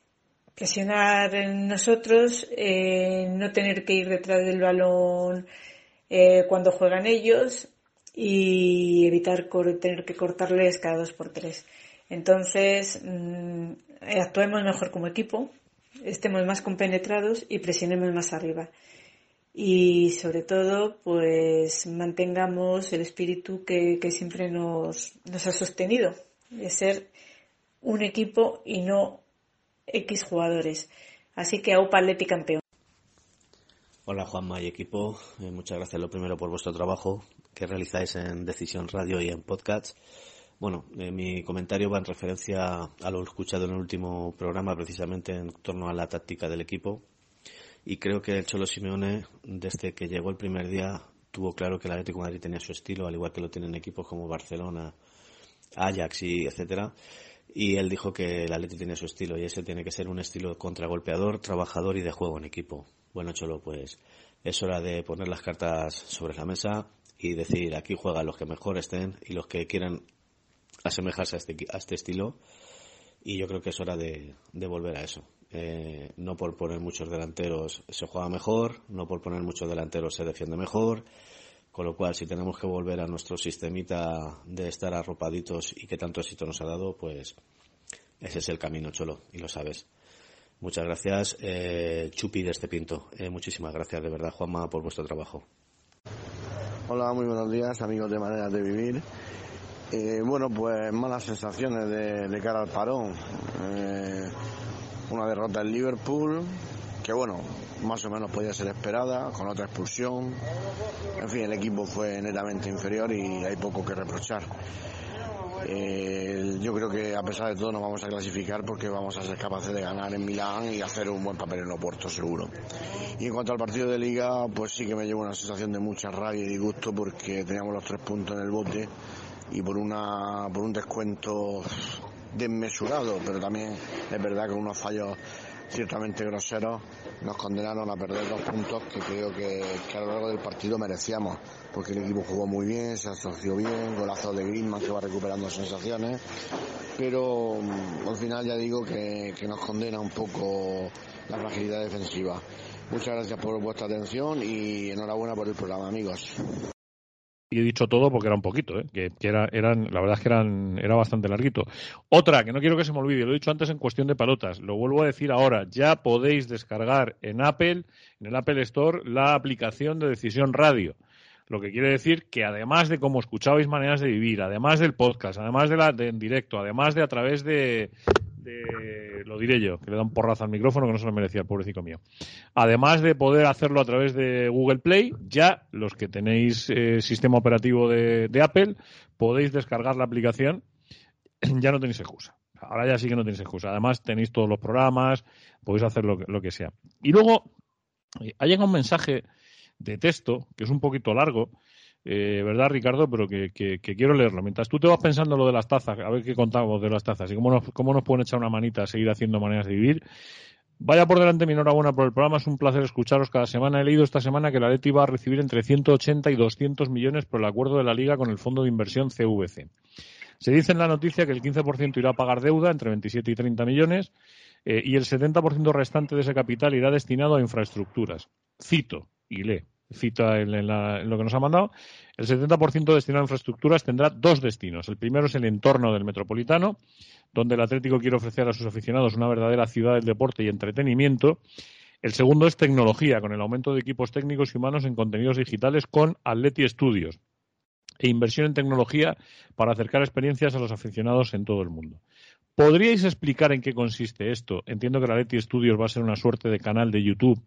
presionar en nosotros, eh, no tener que ir detrás del balón eh, cuando juegan ellos y evitar tener que cortarles cada dos por tres. Entonces, mm, actuemos mejor como equipo, estemos más compenetrados y presionemos más arriba. Y sobre todo, pues mantengamos el espíritu que, siempre nos, ha sostenido, de ser un equipo y no X jugadores. Así que AUPA Atleti campeón. Hola Juanma y equipo, eh, muchas gracias lo primero por vuestro trabajo que realizáis en Decisión Radio y en podcast. Bueno, eh, mi comentario va en referencia a lo escuchado en el último programa, precisamente en torno a la táctica del equipo. Y creo que el Cholo Simeone, desde que llegó el primer día, tuvo claro que el Atlético Madrid tenía su estilo, al igual que lo tienen equipos como Barcelona, Ajax y etcétera. Y él dijo que el Atlético tiene su estilo y ese tiene que ser un estilo contragolpeador, trabajador y de juego en equipo. Bueno, Cholo, pues es hora de poner las cartas sobre la mesa y decir aquí juegan los que mejor estén y los que quieran asemejarse a este, a este estilo. Y yo creo que es hora de, volver a eso. Eh, no por poner muchos delanteros se juega mejor, no por poner muchos delanteros se defiende mejor. Con lo cual, si tenemos que volver a nuestro sistemita de estar arropaditos y que tanto éxito nos ha dado, pues ese es el camino, Cholo, y lo sabes. Muchas gracias, eh, Chupi de este Pinto. Eh, muchísimas gracias, de verdad, Juanma, por vuestro trabajo. Hola, muy buenos días, amigos de Maneras de Vivir. Eh, bueno, pues malas sensaciones de, cara al parón. Eh, una derrota en Liverpool, que bueno, más o menos podía ser esperada, con otra expulsión. En fin, el equipo fue netamente inferior y hay poco que reprochar. Eh, yo creo que a pesar de todo nos vamos a clasificar porque vamos a ser capaces de ganar en Milán y hacer un buen papel en Oporto seguro. Y en cuanto al partido de liga, pues sí que me llevo una sensación de mucha rabia y disgusto porque teníamos los tres puntos en el bote y por una por un descuento desmesurado, pero también es verdad que unos fallos ciertamente groseros nos condenaron a perder dos puntos que creo que, a lo largo del partido merecíamos, porque el equipo jugó muy bien, se asoció bien, golazo de Griezmann que va recuperando sensaciones, pero mm, al final ya digo que nos condena un poco la fragilidad defensiva. Muchas gracias por vuestra atención y enhorabuena por el programa, amigos y he dicho todo porque era un poquito, ¿eh? que, era, eran, la verdad es que eran, era bastante larguito. Otra, que no quiero que se me olvide, lo he dicho antes en cuestión de pelotas, lo vuelvo a decir ahora, ya podéis descargar en Apple, en el Apple Store, la aplicación de Decisión Radio. Lo que quiere decir que además de cómo escuchabais maneras de vivir, además del podcast, además de la de en directo, además de a través de, lo diré yo, que le da un porrazo al micrófono que no se lo merecía el pobrecito mío. Además de poder hacerlo a través de Google Play, ya los que tenéis eh, sistema operativo de, Apple podéis descargar la aplicación, ya no tenéis excusa. Ahora ya sí que no tenéis excusa. Además tenéis todos los programas, podéis hacer lo, lo que sea. Y luego eh, ha llegado un mensaje de texto que es un poquito largo eh, ¿verdad, Ricardo? Pero que, quiero leerlo. Mientras tú te vas pensando lo de las tazas, a ver qué contamos de las tazas y cómo nos, pueden echar una manita a seguir haciendo maneras de vivir. Vaya por delante mi enhorabuena por el programa, es un placer escucharos cada semana. He leído esta semana que la Leti va a recibir entre 180 y 200 millones por el acuerdo de la Liga con el Fondo de Inversión CVC. Se dice en la noticia que el 15% irá a pagar deuda, entre 27 y 30 millones, eh, y el 70% restante de ese capital irá destinado a infraestructuras. Cito y lee cita en, lo que nos ha mandado, el 70% destinado a infraestructuras tendrá dos destinos. El primero es el entorno del metropolitano, donde el Atlético quiere ofrecer a sus aficionados una verdadera ciudad del deporte y entretenimiento. El segundo es tecnología, con el aumento de equipos técnicos y humanos en contenidos digitales con Atleti Studios e inversión en tecnología para acercar experiencias a los aficionados en todo el mundo. ¿Podríais explicar en qué consiste esto? Entiendo que la Leti Studios va a ser una suerte de canal de YouTube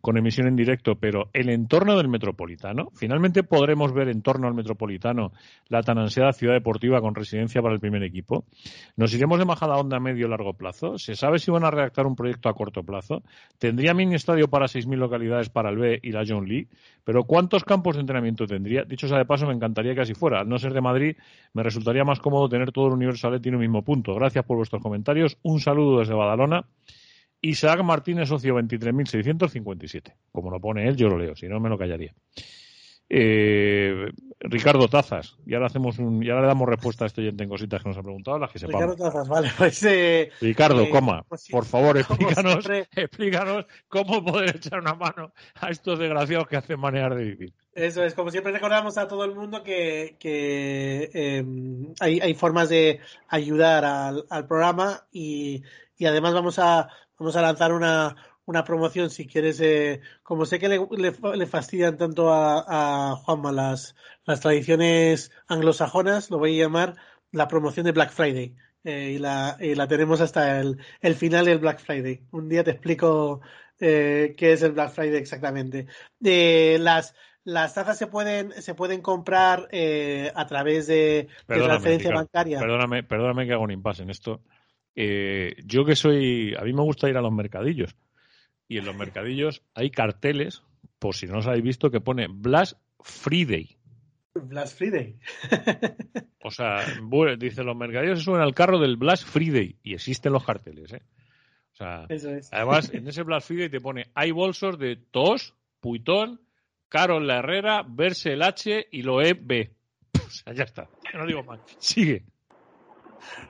con emisión en directo, pero el entorno del Metropolitano, finalmente podremos ver en torno al Metropolitano la tan ansiada ciudad deportiva con residencia para el primer equipo. ¿Nos iremos de Majada Onda a medio o largo plazo? ¿Se sabe si van a redactar un proyecto a corto plazo? ¿Tendría mini estadio para 6.000 localidades para el B y la John League? ¿Pero cuántos campos de entrenamiento tendría? Dicho sea de paso, me encantaría que así fuera. Al no ser de Madrid, me resultaría más cómodo tener todo el universo Atleti en un mismo punto. Gracias por vuestros comentarios. Un saludo desde Badalona. Isaac Martínez, socio 23.657. Como lo pone él, yo lo leo, si no me lo callaría. Eh, Ricardo Tazas. Y ahora hacemos un, y ahora le damos respuesta a este oyente en cositas que nos ha preguntado, las que sepamos. Ricardo Tazas, vale, pues eh, Ricardo, eh, coma, pues sí, por favor, explícanos, siempre. explícanos cómo poder echar una mano a estos desgraciados que hacen manejar de vivir. Eso es, como siempre recordamos a todo el mundo que, que, eh, hay, hay formas de ayudar al, al programa y, y además vamos a, vamos a lanzar una, una promoción si quieres, eh, como sé que le, le, le fastidian tanto a, a Juanma las, las tradiciones anglosajonas, lo voy a llamar la promoción de Black Friday. Eh, y, la, y la tenemos hasta el, el final del Black Friday. Un día te explico eh, qué es el Black Friday exactamente. Eh, las, las tazas se pueden, se pueden comprar eh, a través de, de transferencia Ricardo, bancaria. Perdóname, perdóname que hago un impasse en esto. Eh, yo que soy, a mí me gusta ir a los mercadillos y en los mercadillos hay carteles, por si no os habéis visto, que pone Black Friday. Black Friday. O sea, dice los mercadillos se suben al carro del Black Friday y existen los carteles, ¿eh? O sea, Eso es. además en ese Black Friday te pone hay bolsos de Tos, Puitón, Carol La Herrera, Verse el H y Loeb B. O sea, ya está. No digo más. Sigue.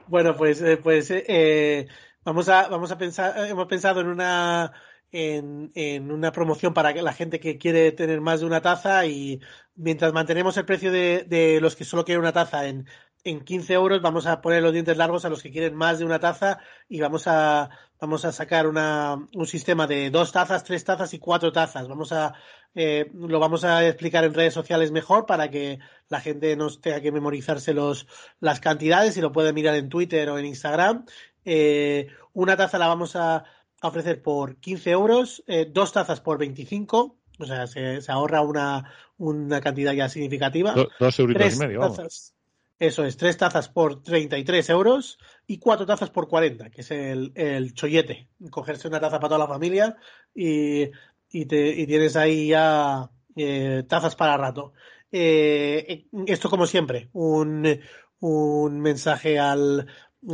Bueno, pues, eh, pues eh, eh, vamos a, vamos a pensar, hemos pensado en una, en, en una promoción para la gente que quiere tener más de una taza y mientras mantenemos el precio de, de los que solo quieren una taza en, en 15 euros, vamos a poner los dientes largos a los que quieren más de una taza y vamos a, vamos a sacar una, un sistema de dos tazas, tres tazas y cuatro tazas. Vamos a, eh, lo vamos a explicar en redes sociales mejor para que la gente no tenga que memorizarse los, las cantidades y lo puede mirar en Twitter o en Instagram. Eh, una taza la vamos a, a ofrecer por 15 euros, eh, dos tazas por 25, o sea, se, se ahorra una, una cantidad ya significativa. Do- dos euritos Tres y medio, vamos. tazas, eso es, tres tazas por 33 euros y cuatro tazas por 40, que es el, el chollete. Cogerse una taza para toda la familia y, y, te, y tienes ahí ya eh, tazas para rato. Eh, esto como siempre, un, un mensaje al,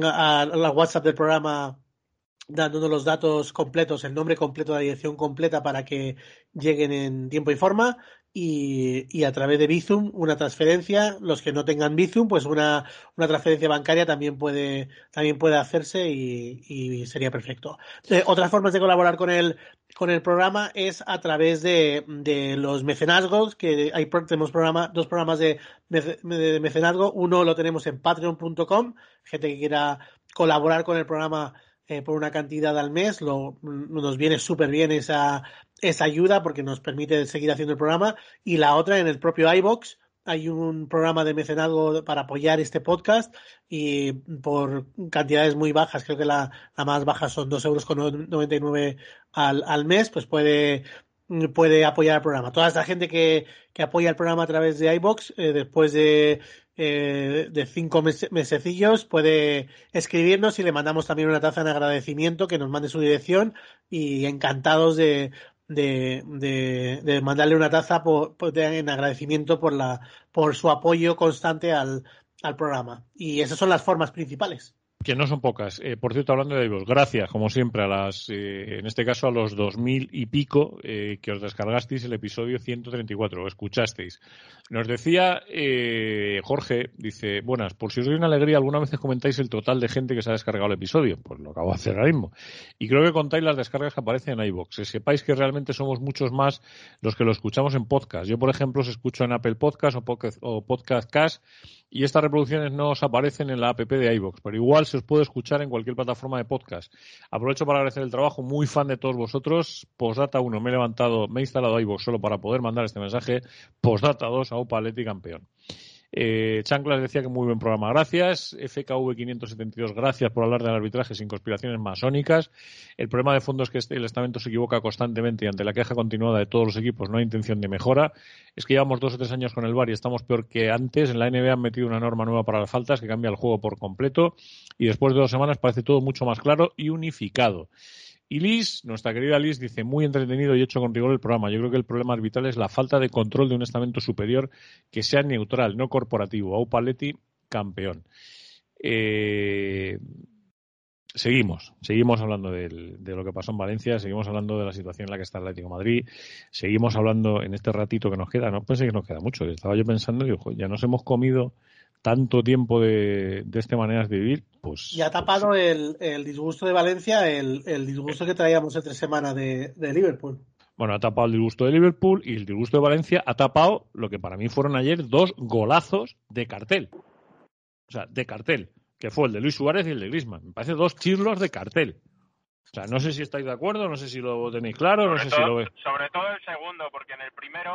a, a la WhatsApp del programa dándonos los datos completos, el nombre completo, la dirección completa para que lleguen en tiempo y forma. Y, y a través de Bizum una transferencia, los que no tengan Bizum, pues una, una transferencia bancaria también puede, también puede hacerse y, y sería perfecto. Eh, otras formas de colaborar con el, con el programa es a través de, de los mecenazgos, que hay, tenemos programa, dos programas de, de mecenazgo, uno lo tenemos en patreon.com, gente que quiera colaborar con el programa eh, por una cantidad al mes, lo, nos viene súper bien esa, esa ayuda porque nos permite seguir haciendo el programa. Y la otra, en el propio iBox, hay un programa de mecenazgo para apoyar este podcast y por cantidades muy bajas, creo que la, la más baja son 2,99 euros con 99 al, al mes, pues puede, puede apoyar el programa. Toda esta gente que, que apoya el programa a través de iBox, eh, después de, eh, de cinco mes- mesecillos, puede escribirnos y le mandamos también una taza en agradecimiento, que nos mande su dirección y encantados de, de, de, mandarle una taza por, en agradecimiento por la por su apoyo constante al, al programa. Y esas son las formas principales. Que no son pocas. Eh, por cierto, hablando de iVoox, gracias, como siempre, a las, eh, en este caso a los dos mil y pico eh, que os descargasteis el episodio 134, o escuchasteis. Nos decía eh, Jorge, dice, buenas, por si os doy una alegría, alguna vez comentáis el total de gente que se ha descargado el episodio. Pues lo acabo de hacer ahora mismo. Y creo que contáis las descargas que aparecen en iVoox. Que sepáis que realmente somos muchos más los que lo escuchamos en podcast. Yo, por ejemplo, os escucho en Apple Podcast o Podcast, o Podcast Cast y estas reproducciones no os aparecen en la app de iVoox, pero igual se os puede escuchar en cualquier plataforma de podcast. Aprovecho para agradecer el trabajo, muy fan de todos vosotros. Postdata 1, me he levantado, me he instalado iVoox solo para poder mandar este mensaje. Postdata 2, Aupa Leti campeón. Eh, Chanclas decía que muy buen programa, gracias. FKV 572, gracias por hablar del arbitraje sin conspiraciones masónicas. El problema de fondo es que este- el estamento se equivoca constantemente y ante la queja continuada de todos los equipos no hay intención de mejora. Es que llevamos dos o tres años con el VAR y estamos peor que antes. En la NBA han metido una norma nueva para las faltas que cambia el juego por completo y después de dos semanas parece todo mucho más claro y unificado. Y Liz, nuestra querida Liz, dice muy entretenido y hecho con rigor el programa. Yo creo que el problema arbitral es la falta de control de un estamento superior que sea neutral, no corporativo. Au campeón. Eh, seguimos, seguimos hablando de, lo que pasó en Valencia, seguimos hablando de la situación en la que está el Atlético Madrid, seguimos hablando en este ratito que nos queda, no pensé que nos queda mucho, estaba yo pensando, digo, "Jo, ya nos hemos comido tanto tiempo de, de este maneras de vivir, pues... Y ha tapado el, el disgusto de Valencia, el, el disgusto que traíamos entre semana de, de Liverpool. Bueno, ha tapado el disgusto de Liverpool y el disgusto de Valencia ha tapado lo que para mí fueron ayer dos golazos de cartel. O sea, de cartel, que fue el de Luis Suárez y el de Griezmann. Me parece dos chirlos de cartel. O sea, no sé si estáis de acuerdo, no sé si lo tenéis claro, no sé si lo todo, veis. sobre todo el segundo, porque en el primero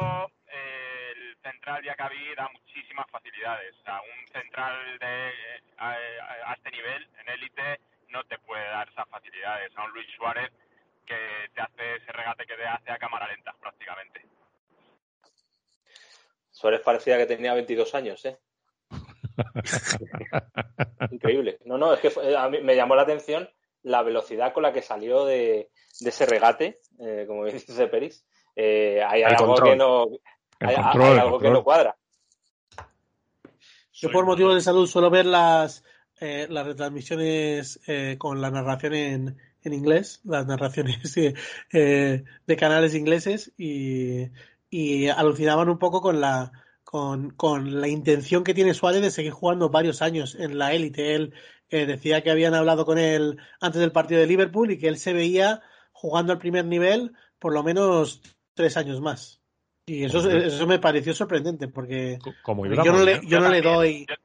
central Diacabí da muchísimas facilidades. O sea, un central de eh, a, a- a este nivel, en élite, no te puede dar esas facilidades. A un Luis Suárez que te hace ese regate que te hace a cámara lenta, prácticamente. Suárez parecía que tenía 22 años, ¿eh? Increíble. No, no, es que fue- a mí me llamó la atención la velocidad con la que salió de, de ese regate, eh, como bien dice Peris. Eh, hay El algo control. que no, El hay, control, hay el algo que no cuadra. Yo por motivos de salud suelo ver las, eh, las retransmisiones eh, con la narración en, en inglés, las narraciones eh, eh, de canales ingleses y, y alucinaban un poco con la con, con la intención que tiene Suárez de seguir jugando varios años en la élite. Él eh, decía que habían hablado con él antes del partido de Liverpool y que él se veía jugando al primer nivel por lo menos tres años más. Y eso, eso me pareció sorprendente porque Como yo no le, yo no le doy. Yo,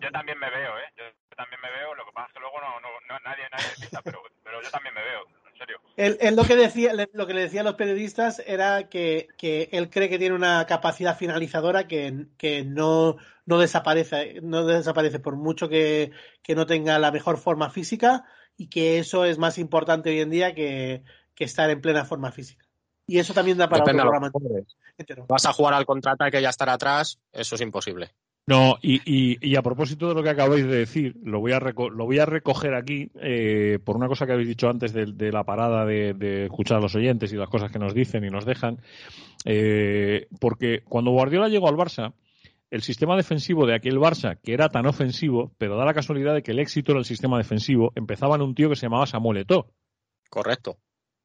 yo también me veo, ¿eh? Yo, yo también me veo. Lo que pasa es que luego no, no, no- nadie, nadie pisa, pero, pero yo también me veo, en serio. Él, él lo que decía, le- lo que le decía a los periodistas era que, que él cree que tiene una capacidad finalizadora que, que no, no desaparece, no desaparece por mucho que, que no tenga la mejor forma física y que eso es más importante hoy en día que, que estar en plena forma física. Y eso también da para Depende otro a programa entero. Vas a jugar al contraataque y ya estar atrás, eso es imposible. No, y, y, y a propósito de lo que acabáis de decir, lo voy a, reco- lo voy a recoger aquí eh, por una cosa que habéis dicho antes de, de la parada de, de escuchar a los oyentes y las cosas que nos dicen y nos dejan. eh, porque cuando Guardiola llegó al Barça, el sistema defensivo de aquel Barça, que era tan ofensivo, pero da la casualidad de que el éxito era el sistema defensivo, empezaba en un tío que se llamaba Samuel Eto'o. Correcto.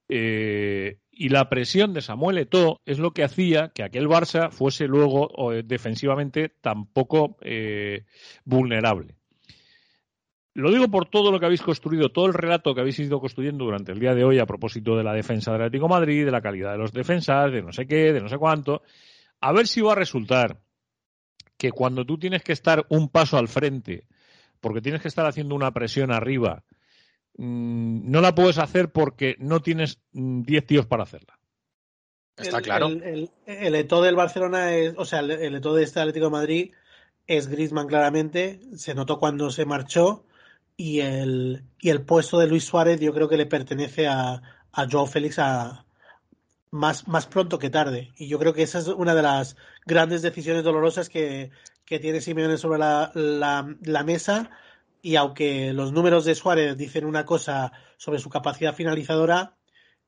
Eh, y la presión de Samuel Eto'o es lo que hacía que aquel Barça fuese luego eh, defensivamente tan poco eh, vulnerable. Lo digo por todo lo que habéis construido, todo el relato que habéis ido construyendo durante el día de hoy a propósito de la defensa del Atlético Madrid, de la calidad de los defensas, de no sé qué, de no sé cuánto. A ver si va a resultar que cuando tú tienes que estar un paso al frente, porque tienes que estar haciendo una presión arriba, mm, no la puedes hacer porque no tienes mm, 10 tíos para hacerla. Está claro. El, el, del Barcelona es, o sea, el, el Eto'o de este Atlético de Madrid es Griezmann claramente, se notó cuando se marchó y el, y el puesto de Luis Suárez yo creo que le pertenece a, a Joao Félix a, más, más pronto que tarde. Y yo creo que esa es una de las grandes decisiones dolorosas que, que tiene Simeone sobre la, la, la mesa. Y aunque los números de Suárez dicen una cosa sobre su capacidad finalizadora,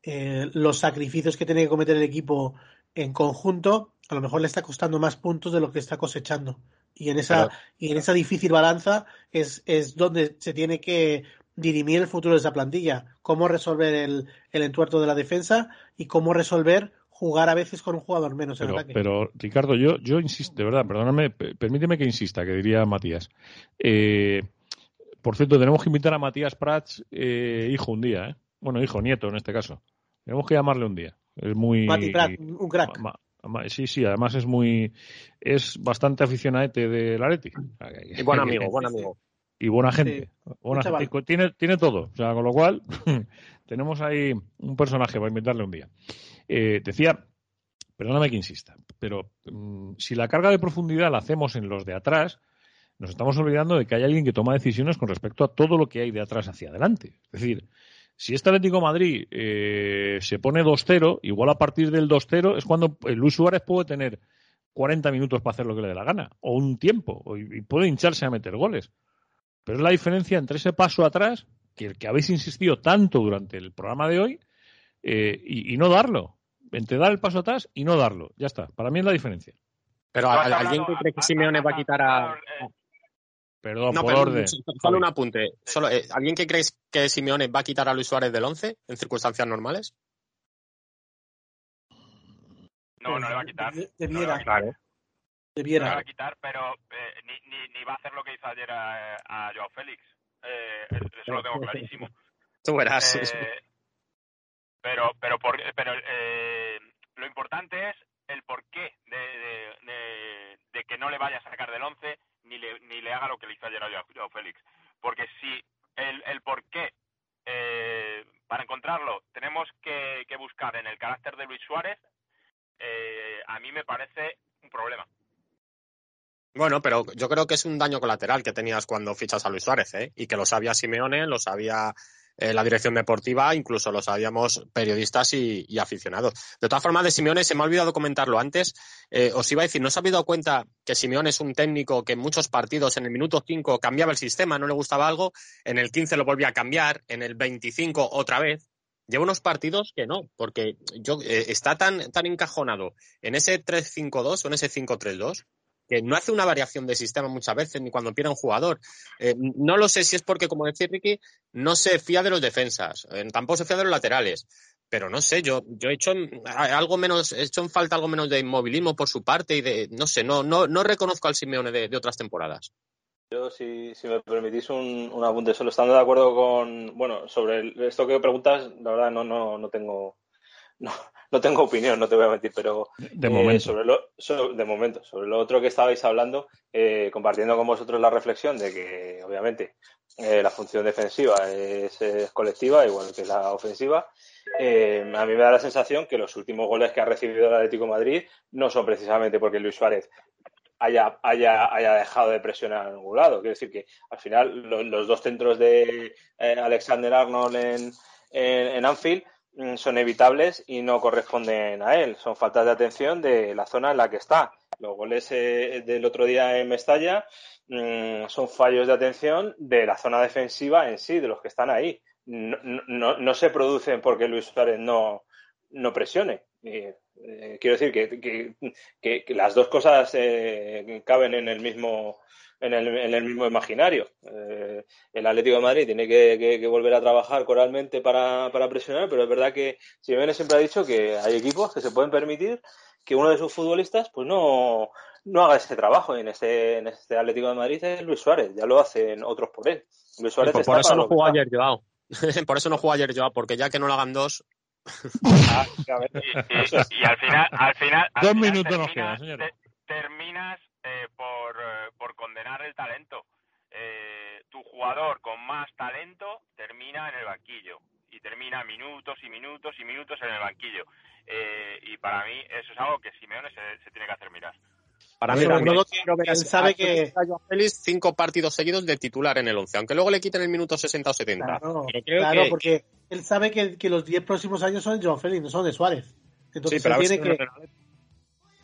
eh, los sacrificios que tiene que cometer el equipo en conjunto, a lo mejor le está costando más puntos de lo que está cosechando. Y en esa, y en esa difícil balanza es, es donde se tiene que dirimir el futuro de esa plantilla. Cómo resolver el, el entuerto de la defensa y cómo resolver jugar a veces con un jugador menos en Pero, ataque. pero Ricardo, yo, yo insisto, de verdad, perdóname, permíteme que insista, que diría Matías. Eh, por cierto, tenemos que invitar a Matías Prats, eh, hijo, un día, ¿eh? Bueno, hijo, nieto en este caso. Tenemos que llamarle un día. Es muy. Mati Prat, un crack. Ma- ma- sí, sí, además es muy. Es bastante aficionadete del Atleti. Y buen amigo, buen amigo. Y buena gente. Buena gente. Tiene, tiene todo. O sea, con lo cual, tenemos ahí un personaje para invitarle un día. Eh, decía, perdóname que insista, pero mm, si la carga de profundidad la hacemos en los de atrás, nos estamos olvidando de que hay alguien que toma decisiones con respecto a todo lo que hay de atrás hacia adelante. Es decir, si este Atlético de Madrid eh, se pone 2-0, igual a partir del 2-0 es cuando el Luis Suárez puede tener 40 minutos para hacer lo que le dé la gana, o un tiempo, o- y puede hincharse a meter goles. Pero es la diferencia entre ese paso atrás, que el que habéis insistido tanto durante el programa de hoy, eh, y, y no darlo. Entre dar el paso atrás y no darlo. Ya está. Para mí es la diferencia. Pero Tú has ¿a- ¿alguien hablado- que cree que Simeone va a quitar a... Perdón, No, por pero orden. solo un apunte. Solo, eh, ¿Alguien que crees que Simeone va a quitar a Luis Suárez del 11 en circunstancias normales? No, no le va a quitar. De- No Debiera. No le va debiera. a quitar, pero eh, ni, ni, ni va a hacer lo que hizo ayer a, a Joao Félix. Eh, eso lo tengo clarísimo. Tú verás. Eh, pero pero por, pero eh, lo importante es el porqué de, de, de, de que no le vaya a sacar del 11 ni le, ni le haga lo que le hizo ayer a Félix. Porque si el, el porqué, eh, para encontrarlo, tenemos que, que buscar en el carácter de Luis Suárez, eh, a mí me parece un problema. Bueno, pero yo creo que es un daño colateral que tenías cuando fichas a Luis Suárez, ¿eh? Y que lo sabía Simeone, lo sabía eh, la dirección deportiva, incluso lo sabíamos periodistas y, aficionados. De todas formas, de Simeone se me ha olvidado comentarlo antes. Eh, os iba a decir, ¿no os habéis dado cuenta que Simeone es un técnico que en muchos partidos, en el minuto 5, cambiaba el sistema, no le gustaba algo, en el 15 lo volvía a cambiar, en el 25 otra vez? Lleva unos partidos que no, porque yo eh, está tan, tan encajonado en ese 3-5-2 o en ese 5-3-2 que no hace una variación de sistema muchas veces, ni cuando pierde un jugador. Eh, no lo sé si es porque, como decía Ricky, no se fía de los defensas, eh, tampoco se fía de los laterales. Pero no sé, yo, yo he hecho a- algo menos, he hecho en falta algo menos de inmovilismo por su parte y de, no sé, no, no, no reconozco al Simeone de, de otras temporadas. Yo, si, si me permitís un, un apunte, solo estando de acuerdo con, bueno, sobre el- esto que preguntas, la verdad no, no, no tengo, no, no tengo opinión, no te voy a mentir, pero De eh, momento. sobre lo, de momento, sobre lo otro que estabais hablando, eh, compartiendo con vosotros la reflexión de que, obviamente, eh, la función defensiva es, es colectiva, igual que la ofensiva. Eh, a mí me da la sensación que los últimos goles que ha recibido el Atlético de Madrid no son precisamente porque Luis Suárez haya, haya, haya dejado de presionar en ningún lado. Quiero decir que al final lo- los dos centros de eh, Alexander Arnold en, en, en Anfield son evitables y no corresponden a él. Son faltas de atención de la zona en la que está. Los goles eh, del otro día en Mestalla mm, son fallos de atención de la zona defensiva en sí, de los que están ahí. No, no, se producen porque Luis Suárez no, no presione. Eh, quiero decir que- que las dos cosas eh, caben en el mismo en el, en el mismo imaginario. Eh, el Atlético de Madrid tiene que, que- que volver a trabajar coralmente para, para presionar, pero es verdad que Simeone siempre ha dicho que hay equipos que se pueden permitir que uno de sus futbolistas pues no, no haga ese trabajo. Y en este, en este Atlético de Madrid es Luis Suárez, ya lo hacen otros por él. Luis Suárez por, está por eso no jugó ayer Joao. por eso no jugó ayer Joao, porque ya que no lo hagan dos. Y, y- y al final, al final, al Dos final minutos nos señores. te- terminas el talento. Eh, tu jugador con más talento termina en el banquillo y termina minutos y minutos y minutos en el banquillo. Eh, y para mí eso es algo que Simeone se, se tiene que hacer mirar. para Sobre mí también. todo que sabe que- Félix cinco partidos seguidos de titular en el 11, aunque luego le quiten el minuto 60 o 70. Claro, Pero creo claro, que- porque él sabe que, que los 10 próximos años son de Joao Félix, no son de Suárez. Entonces Sí, pero a él, tiene que,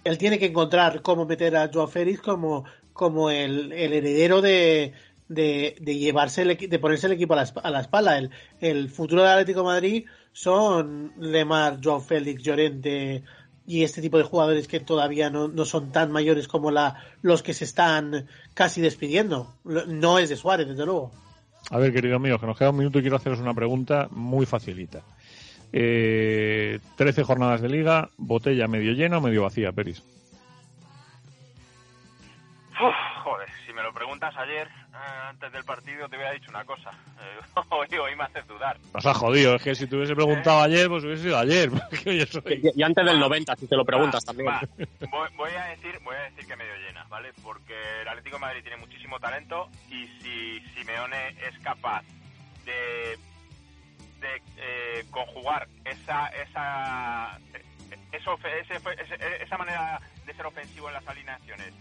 él tiene que encontrar cómo meter a Joao Félix como, como el, el heredero de, de, llevarse el de ponerse el equipo a la, a la espalda. El, el futuro del Atlético Madrid son Lemar, Joao Félix, Llorente y este tipo de jugadores que todavía no, no son tan mayores como la, los que se están casi despidiendo. No es de Suárez, desde luego. A ver, queridos amigos, que nos queda un minuto y quiero haceros una pregunta muy facilita. Eh, 13 jornadas de liga, botella medio llena o medio vacía, Peris. Uf, joder, si me lo preguntas ayer, eh, antes del partido, te hubiera dicho una cosa. Eh, hoy, hoy me haces dudar. Nos ha jodido, es que si te hubiese preguntado ayer, pues hubiese sido ayer. porque yo soy- Y, y antes del 90, si te lo preguntas Va, también. va. Voy, voy a decir, voy a decir que medio llena, ¿vale? Porque el Atlético de Madrid tiene muchísimo talento y si Simeone es capaz de, de eh, conjugar esa esa eso, ese- ese- esa manera de ser ofensivo en las alineaciones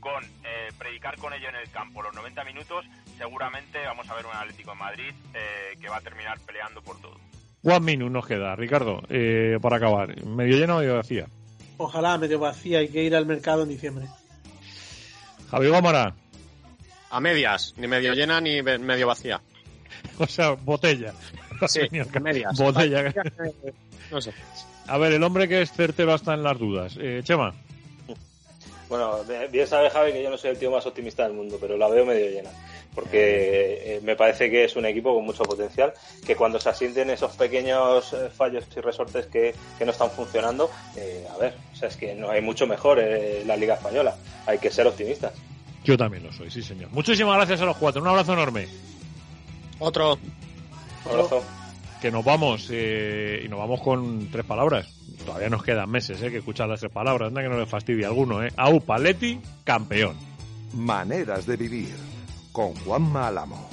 con eh, predicar con ello en el campo los 90 minutos, seguramente vamos a ver un Atlético de Madrid eh, que va a terminar peleando por todo. One minute nos queda, Ricardo, eh, para acabar. ¿Medio llena o medio vacía? Ojalá medio vacía, hay que ir al mercado en diciembre. Javi Gómara, A medias, ni medio llena ni medio vacía. o sea, botella. Sí, a medias. Botella. No sé. A ver, el hombre que es certero está en las dudas. Eh, Chema, Bueno, bien sabe Javi que yo no soy el tío más optimista del mundo, pero la veo medio llena. Porque eh, me parece que es un equipo con mucho potencial, que cuando se asienten esos pequeños eh, fallos y resortes que, que no están funcionando, eh, a ver, o sea, es que no hay mucho mejor en la Liga Española. Hay que ser optimistas. Yo también lo soy, sí, señor. Muchísimas gracias a los cuatro. Un abrazo enorme. Otro. Un abrazo. Que nos vamos, eh, y nos vamos con tres palabras. Todavía nos quedan meses, eh, que escuchar las palabras. Anda que no le fastidie a alguno, eh. Au Paletti, campeón. Maneras de vivir con Juanma Álamo.